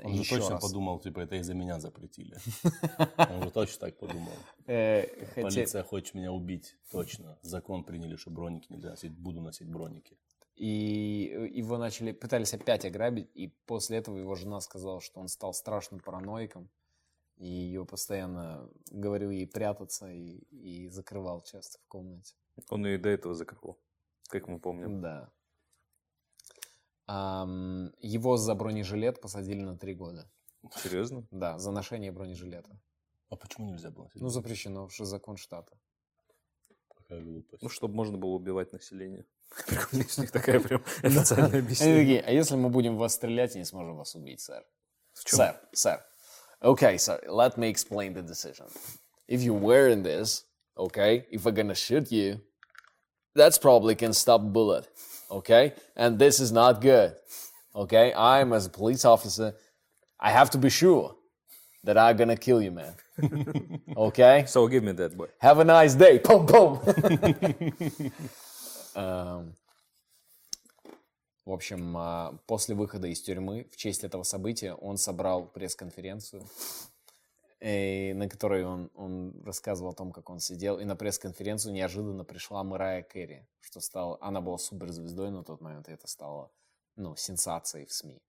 Он же точно раз. подумал, типа, это из-за меня запретили. Он же точно так подумал. Э, Полиция хочет меня убить. Точно. Закон приняли, что броники нельзя носить. Буду носить броники. И его начали, пытались опять ограбить, и после этого его жена сказала, что он стал страшным параноиком, и ее постоянно говорил ей прятаться и, и закрывал часто в комнате. Он ее и до этого закрыл, как мы помним. Да. Его за бронежилет посадили на три года. Серьезно? Да, за ношение бронежилета. А почему нельзя было? Ну, запрещено, что закон штата. Какая глупость. Ну, чтобы можно было убивать население. Прикольно, у них такая прям официальная объяснение. а если мы будем вас стрелять не сможем вас убить, сэр? Sir, sir. Okay, sir, let me explain the decision. If you're wearing this, okay, if we're gonna shoot you, that's probably can stop bullet, okay? And this is not good, okay? I'm, as a police officer, I have to be sure that I'm gonna kill you, man. Okay? So give me that boy. Have a nice day. Пум пум. Эм, В общем, а, после выхода из тюрьмы, в честь этого события, он собрал пресс-конференцию, и на которой он, он рассказывал о том, как он сидел. И на пресс-конференцию неожиданно пришла Мэрайя Керри, что стало... Она была суперзвездой на тот момент, и это стало, ну, сенсацией в СМИ.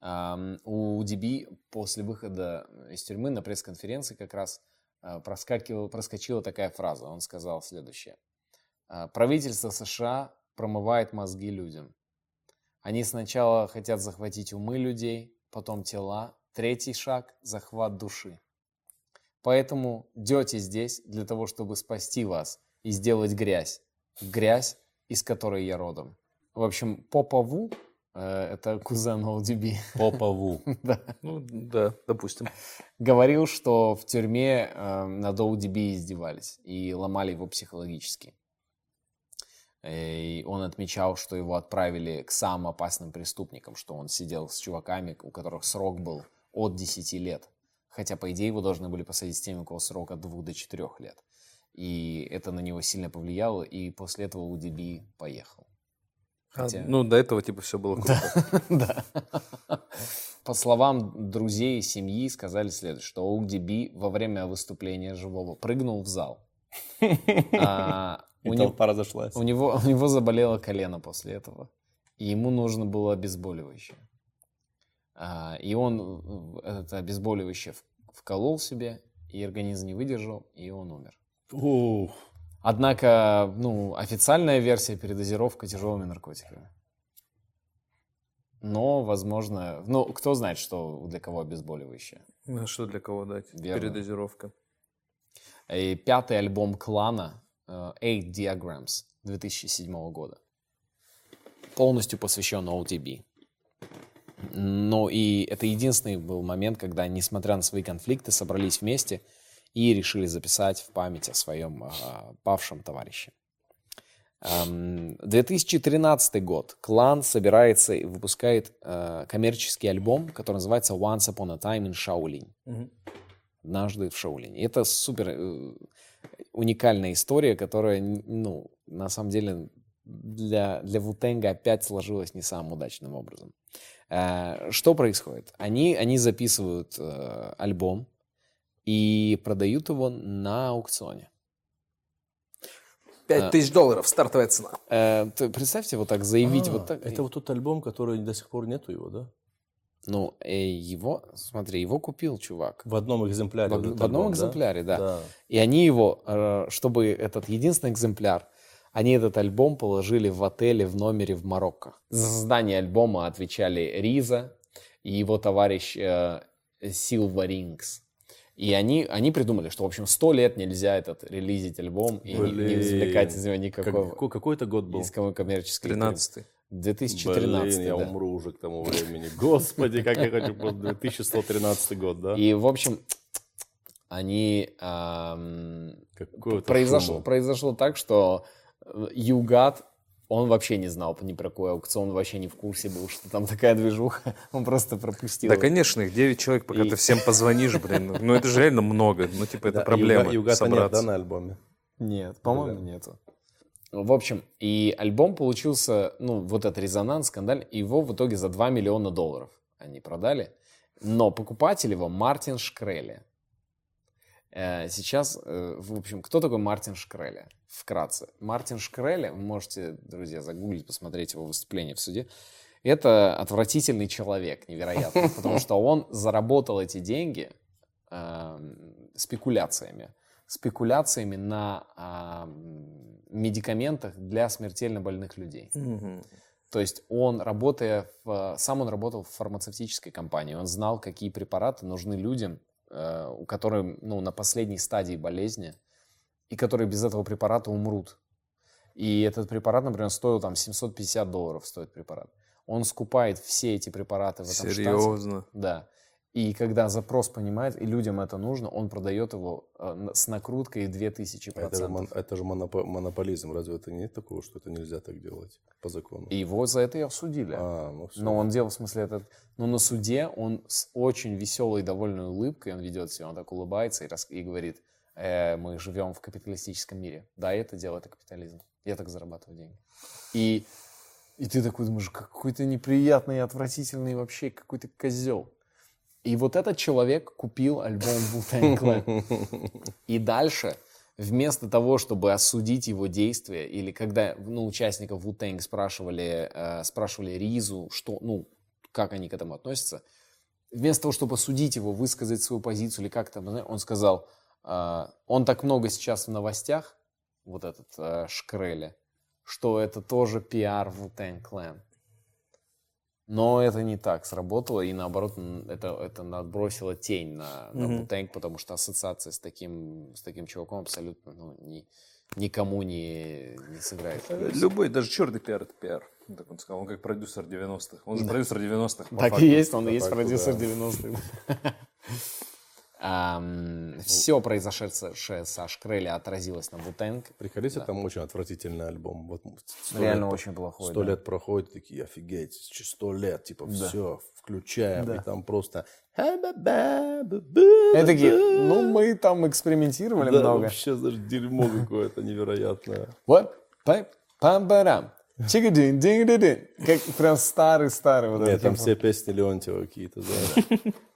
Ам, у Диби после выхода из тюрьмы на пресс-конференции как раз э, проскакивала, проскочила такая фраза. Он сказал следующее. «Э, Правительство США промывает мозги людям. Они сначала хотят захватить умы людей, потом тела. Третий шаг – захват души. Поэтому Дети здесь для того, чтобы спасти вас и сделать грязь. Грязь, из которой я родом. В общем, Попову э, это кузен ODB, Попову. да, Ну, да, допустим. говорил, что в тюрьме э, над ODB издевались и ломали его психологически. Э, И он отмечал, что его отправили к самым опасным преступникам, что он сидел с чуваками, у которых срок был от 10 лет. Хотя, по идее, его должны были посадить с теми, у кого срок от 2 до 4 лет. И это на него сильно повлияло, и после этого UDB поехал. А, Хотя- ну, до этого, типа, все было круто. Да. По словам друзей и семьи, сказали следующее, что ODB во время выступления живого прыгнул в зал. А, И у, толпа разошлась. у, него, у него заболело колено после этого. И ему нужно было обезболивающее. А, и он это обезболивающее вколол себе, и организм не выдержал, и он умер. Ух. Однако, ну, официальная версия передозировка тяжелыми наркотиками. Но, возможно, ну, кто знает, что для кого обезболивающее. Ну, что для кого дать? Верно. Передозировка. И пятый альбом клана э, Eight Diagrams 2007 года. Полностью посвящен OTB. Но и это единственный был момент, когда, несмотря на свои конфликты, собрались вместе и решили записать в память о своем э, павшем товарище. Эм, 2013 год. Клан собирается и выпускает э, коммерческий альбом, который называется Once Upon a Time in Shaolin. Однажды в Шаолине. Это супер э, уникальная история, которая, ну, на самом деле для, для Вутенга опять сложилась не самым удачным образом. Э, Что происходит? Они, они записывают э, альбом и продают его на аукционе. 5 тысяч долларов, стартовая цена. Э, Представьте, вот так заявить, вот так. А, Это вот тот альбом, который до сих пор нету его, да? Ну, э, его, смотри, его купил чувак. В одном экземпляре. В, в одном альбом, экземпляре, да. Да. И они его, э, чтобы этот единственный экземпляр, они этот альбом положили в отеле в номере в Марокко. За создание альбома отвечали Риза и его товарищ э, Silva Rings. И они, они придумали, что, в общем, сто лет нельзя этот релизить альбом и не, не Блин. извлекать из него Как- никакого какой, какой это год был? никакого коммерческий. 13 2013, Блин, я да. умру уже к тому времени. Господи, как я хочу просто 2113 год, да? И, в общем, они... это произошло, произошло так, что Югат, он вообще не знал ни про какой аукцион, он вообще не в курсе был, что там такая движуха, он просто пропустил. Да, конечно, их 9 человек, пока И- ты всем позвонишь, блин. Ну, это же реально много. Ну, типа, это Да, проблема. Юга- Югата нет, собраться. да, на альбоме? Нет, по-моему, нету. В общем, и альбом получился, ну, вот этот резонанс, скандаль, его в итоге за 2 миллиона долларов они продали. Но покупатель его Мартин Шкрелли. Э, Сейчас, э, в общем, кто такой Мартин Шкрелли? Вкратце. Мартин Шкрелли, вы можете, друзья, загуглить, посмотреть его выступление в суде. Это отвратительный человек, невероятно, потому что он заработал эти деньги эм, спекуляциями. Спекуляциями на ам, медикаментах для смертельно больных людей. То есть он, работая в... Сам он работал в фармацевтической компании. Он знал, какие препараты нужны людям, у которых ну, на последней стадии болезни, и которые без этого препарата умрут. И этот препарат, например, стоил там 750 долларов стоит препарат. Он скупает все эти препараты в этом штате. Серьезно? Да. И когда запрос понимает, и людям это нужно, он продает его э, с накруткой в 2000 Это же, процентов. мон- это же монопо- монополизм. Разве это нет такого, что это нельзя так делать по закону? И его за это и осудили. А, ну все. Но он делал, в смысле, этот... Но на суде он с очень веселой и довольной улыбкой, он ведет себя, он так улыбается и, рас- и говорит, «Э, мы живем в капиталистическом мире. Да, это дело, это капитализм. Я так зарабатываю деньги. И, и ты такой думаешь, какой ты неприятный, отвратительный вообще, какой ты козел. И вот этот человек купил альбом Wu-Tang Clan. И дальше, вместо того, чтобы осудить его действия, или когда ну, участников Wu-Tang спрашивали, э, спрашивали Ризу, что, ну, как они к этому относятся, вместо того, чтобы осудить его, высказать свою позицию или как-то, он сказал, а, он так много сейчас в новостях, вот этот а, Шкрели, что это тоже пиар Wu-Tang Clan. Но это не так сработало, и наоборот, это, это надбросило тень на, на Wu-Tang, потому что ассоциация с таким, с таким чуваком абсолютно ну, ни- никому не, не сыграет. Любой, даже черный пиар это пиар. Ну, Так он сказал, он как продюсер 90-х. Он же продюсер 90-х. по Так факту. и есть, он и есть продюсер да. 90-х. Все произошедшее со Шкрелли отразилось на Wu-Tang. Приколись, там очень отвратительный альбом. Вот Реально лет- очень плохой. Сто да. лет проходит, такие, офигеть, сто лет, типа, все, включаем, и там просто... И такие, ну мы там экспериментировали Да, много. вообще, даже дерьмо какое-то невероятное. Вот, пам-парам. Чикадин, дин дин Как прям старый-старый вот Нет, там все песни Леонтьева какие-то, да.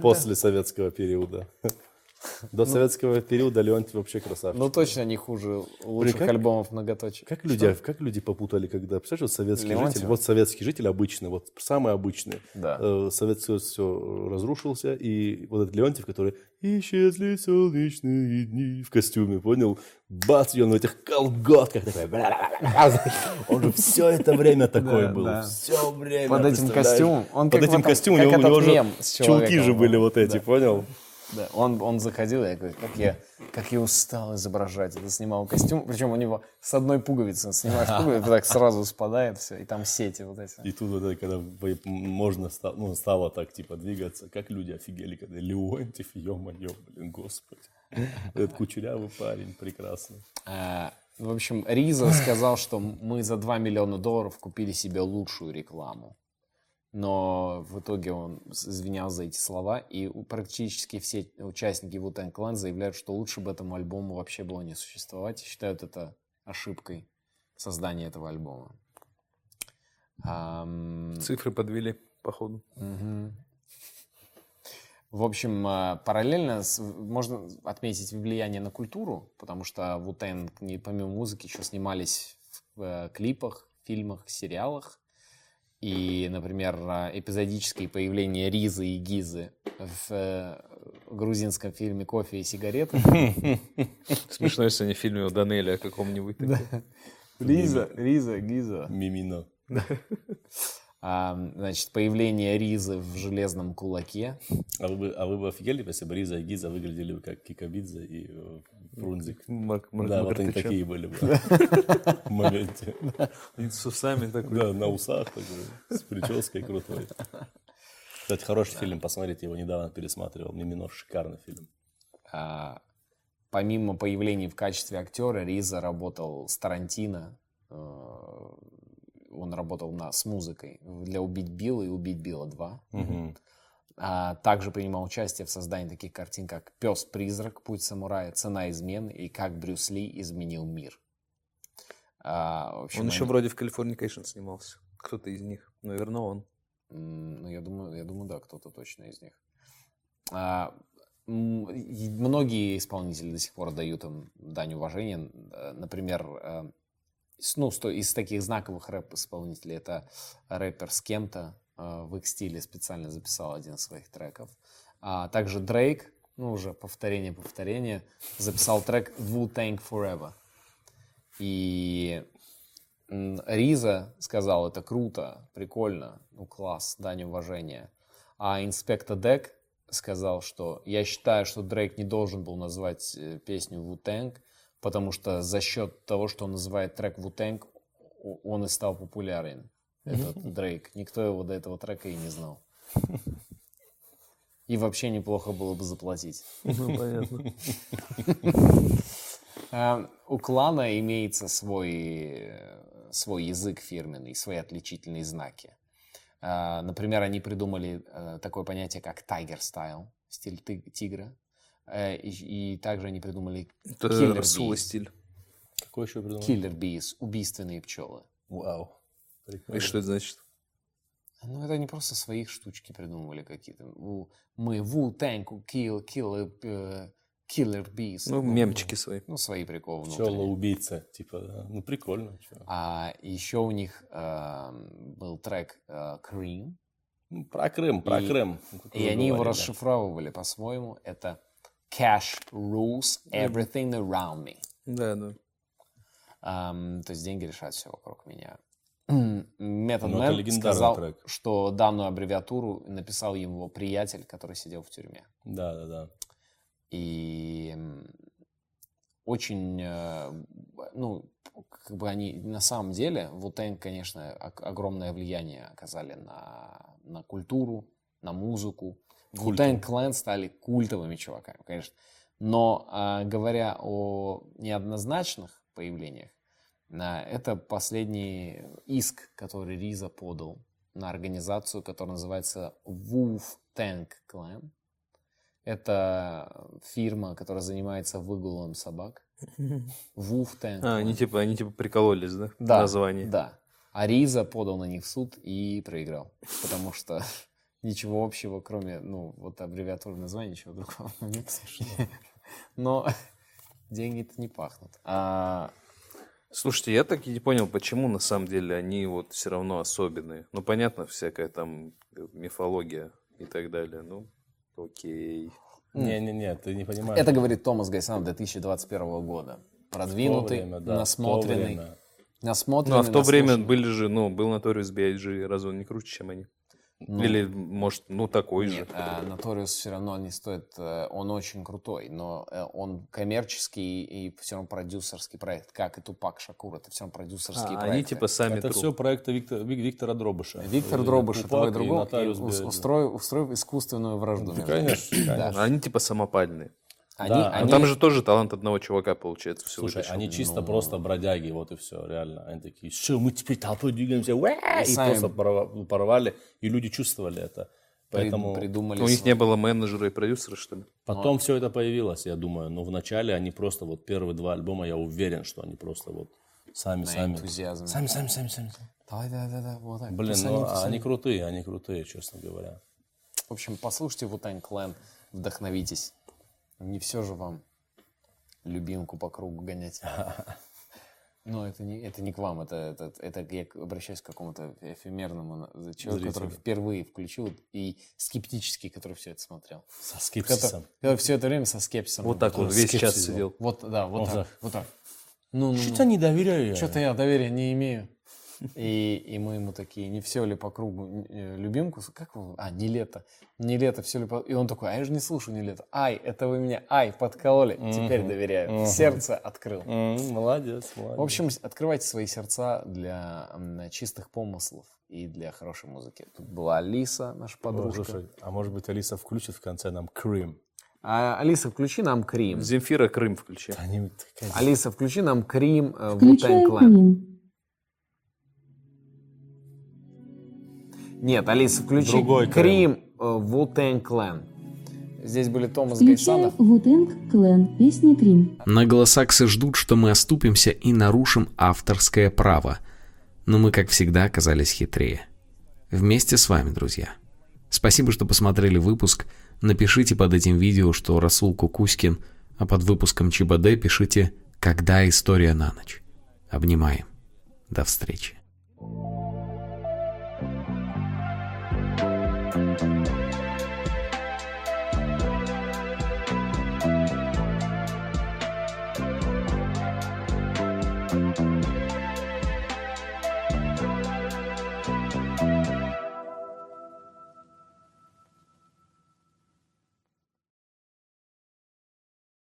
После советского периода. До советского периода Леонтьев вообще красавчик. Ну точно не хуже лучших как- альбомов многоточия. Как люди, как люди попутали, когда, представляешь, вот советский житель, вот советский житель обычный, вот самый обычный. Да. Э, Советский Союз все разрушился, и вот этот Леонтьев, который «Исчезли солнечные дни» в костюме, понял? Бац, и он в этих колготках такой. Он же все это время такой Да, был. да. Все время. Под этим представляешь? костюмом. Он Под как в этим этом- костюмом как у него, у этот него мем же с человеком, же были вот эти, понял? Да, он, он заходил, я говорю, как я, как я устал изображать. Это снимал костюм, причем у него с одной пуговицы, снимаешь пуговицу, так сразу спадает все, и там сети вот эти. И тут вот это, когда можно ста- ну, стало так типа двигаться, как люди офигели, когда Леонтьев, ё-моё, блин, господи. Этот кучерявый парень прекрасный. А, В общем, Риза сказал, что мы за 2 миллиона долларов купили себе лучшую рекламу. Но в итоге он извинялся за эти слова, и практически все участники Wu-Tang Clan заявляют, что лучше бы этому альбому вообще было не существовать, и считают это ошибкой создания этого альбома. Цифры подвели, походу. Мгм. В общем, а, параллельно с- можно отметить влияние на культуру, потому что Wu-Tang, помимо музыки, еще снимались в э, клипах, фильмах, сериалах. И, например, а, эпизодические появления Ризы и Гизы в э, грузинском фильме «Кофе и сигареты». Смешно, если они в фильме у Данеля о каком-нибудь. таком. Риза, Риза, Гиза. Мимино. А, Значит, появление Ризы в железном кулаке. А вы, бы, а вы бы офигели, если бы Риза и Гиза выглядели бы как Кикабидзе и э, Фрунзик? Марк- Марк Да, вот они такие были бы в моменте. И С усами такой. Да, на усах такой, с прической крутой. Кстати, хороший фильм, посмотрите, его недавно пересматривал. Мимино, шикарный фильм. А, помимо появления в качестве актера, Риза работал с Тарантино. э, Он работал на, с музыкой для «Убить Билла» и «Убить Билла 2». А также принимал участие в создании таких картин, как «Пес-призрак», «Путь самурая», «Цена измены» и «Как Брюс Ли изменил мир». А, общем, Он еще они- вроде в Californication снимался. Кто-то из них. Наверное, он. Ну, я думаю, я думаю, да, кто-то точно из них. А, многие исполнители до сих пор дают им дань уважения. Э, Например, э, ну, из таких знаковых рэп-исполнителей это рэпер с кем-то в их стиле специально записал один из своих треков. А также Дрейк, ну, уже повторение-повторение, записал трек Wu-Tang Forever. И Риза сказал, это круто, прикольно, ну класс, дань уважения. А инспектор Дек сказал, что я считаю, что Дрейк не должен был назвать э, песню Wu-Tang, потому что за счет того, что он называет трек Wu-Tang, он и стал популярен, этот Дрейк. Никто его до этого трека и не знал. И вообще неплохо было бы заплатить. Ну, понятно. А, У клана имеется свой, свой язык фирменный, свои отличительные знаки. А, Например, они придумали э, такое понятие, как tiger style, стиль тигра. Э, И, и также они придумали bees. стиль. Какой еще придумал? Killer bees, убийственные пчелы. Вау. И что это значит? Ну, это они просто свои штучки придумывали какие-то. У- Мы Wu-Tang, kill, kill, э, killer bees. Ну, мемчики свои. Ну, свои приколы внутренние. Пчела-убийца. Типа, да. ну прикольно. чё. А еще у них эм, был трек э, Cream, Ну, Про Крым, про И- Крым. Ну, и они его расшифровывали по-своему. Это cash rules everything around me. Да, да. Ам, то есть деньги решают все вокруг меня. Method Ну, легендарный сказал, трек. что данную аббревиатуру написал его приятель, который сидел в тюрьме. Да, да, да. И очень, э, ну, как бы они на самом деле, Вутенг, конечно, ог- огромное влияние оказали на, на культуру, на музыку. Вутенг Клэн стали культовыми чуваками, конечно. Но а, говоря о неоднозначных появлениях, это последний иск, который Риза подал на организацию, которая называется Wolf Tank Clan. Это фирма, которая занимается выгулом собак. Wolf Tank. А, они типа, они типа прикололись, да? Да, Название. Да. А Риза подал на них в суд и проиграл. Потому что ничего общего, кроме, ну, вот аббревиатуры названия, ничего другого нет. Но деньги-то не пахнут. А, Слушайте, я так и не понял, почему на самом деле они вот все равно особенные. Ну, понятно, всякая там э, мифология и так далее. Ну, окей. Не-не-не, ты не понимаешь. это говорит Томас Гайсан 2021 года. Продвинутый, время, да, насмотренный. Насмотренный, Ну, а в то время были же, ну, был Notorious B.I.G., разве он не круче, чем они? Ну, Или, может, ну, такой же. Нет, а Notorious все равно не стоит, э, он очень крутой, но э, он коммерческий и все равно продюсерский проект, как и Тупак Шакур, это все равно продюсерские А, проекты. они типа сами Это труп. все проекты Виктора, Вик- Виктора Дробыша. Виктор Э, Дробыш, Нотариус ус- Б.I.G.. устроив, устроив искусственную вражду. Да, между конечно, конечно. Они типа самопальные. Они, Да, они- Но там же тоже талант одного чувака, получается, все Слушай, вытащил. они Ну. чисто просто бродяги, вот и все, реально. Они такие, что мы теперь толпой двигаемся, уэ!» и сами- просто порва- порвали, и люди чувствовали это. Поэтому придумали... У них не было менеджера и продюсера, что ли? потом все это появилось, я думаю. Но вначале они просто, вот первые два альбома, я уверен, что они просто вот сами, на сами. Сами, сами, сами, сами. Давай, да, да, да, вот так. Блин, ну тусани. они крутые, они крутые, честно говоря. В общем, послушайте Вутань Клэн, вдохновитесь. Не все же вам любимку по кругу гонять. Но это не, это не к вам, это, это, это я обращаюсь к какому-то эфемерному человеку, который впервые включил и скептически, который все это смотрел. Со скепсисом. который все это время со скепсисом. Вот так вот весь час сидел. Вот, да, вот, Вот так, так. вот так. Ну, ну, Что-то не доверяю что-то я доверия не имею. И, и мы ему такие, не все ли по кругу э, любимку, как его, а, не лето, не лето, все ли по... И он такой, а я же не слушаю не лето. Ай, это вы меня, ай, подкололи, теперь доверяю. Сердце открыл. М, Молодец, молодец. В общем, открывайте свои сердца для чистых помыслов и для хорошей музыки. Тут была Алиса, наша О, подружка. слушай, а может быть Алиса включит в конце нам Крим? А, Алиса, включи нам Крим. Земфира Крым включи. Они такая Алиса, включи нам Крим э, Включай Wu-Tang Нет, Алиса, включи Другой Крим э, Wu-Tang Clan. Здесь были Томас Гайсанов. Вутенг Клен. Песня Крим. Наглосаксы ждут, что мы оступимся и нарушим авторское право. Но мы, как всегда, оказались хитрее. Вместе с вами, друзья. Спасибо, что посмотрели выпуск. Напишите под этим видео, что Расул Кукуськин, а под выпуском ЧБД пишите «Когда история на ночь». Обнимаем. До встречи. Música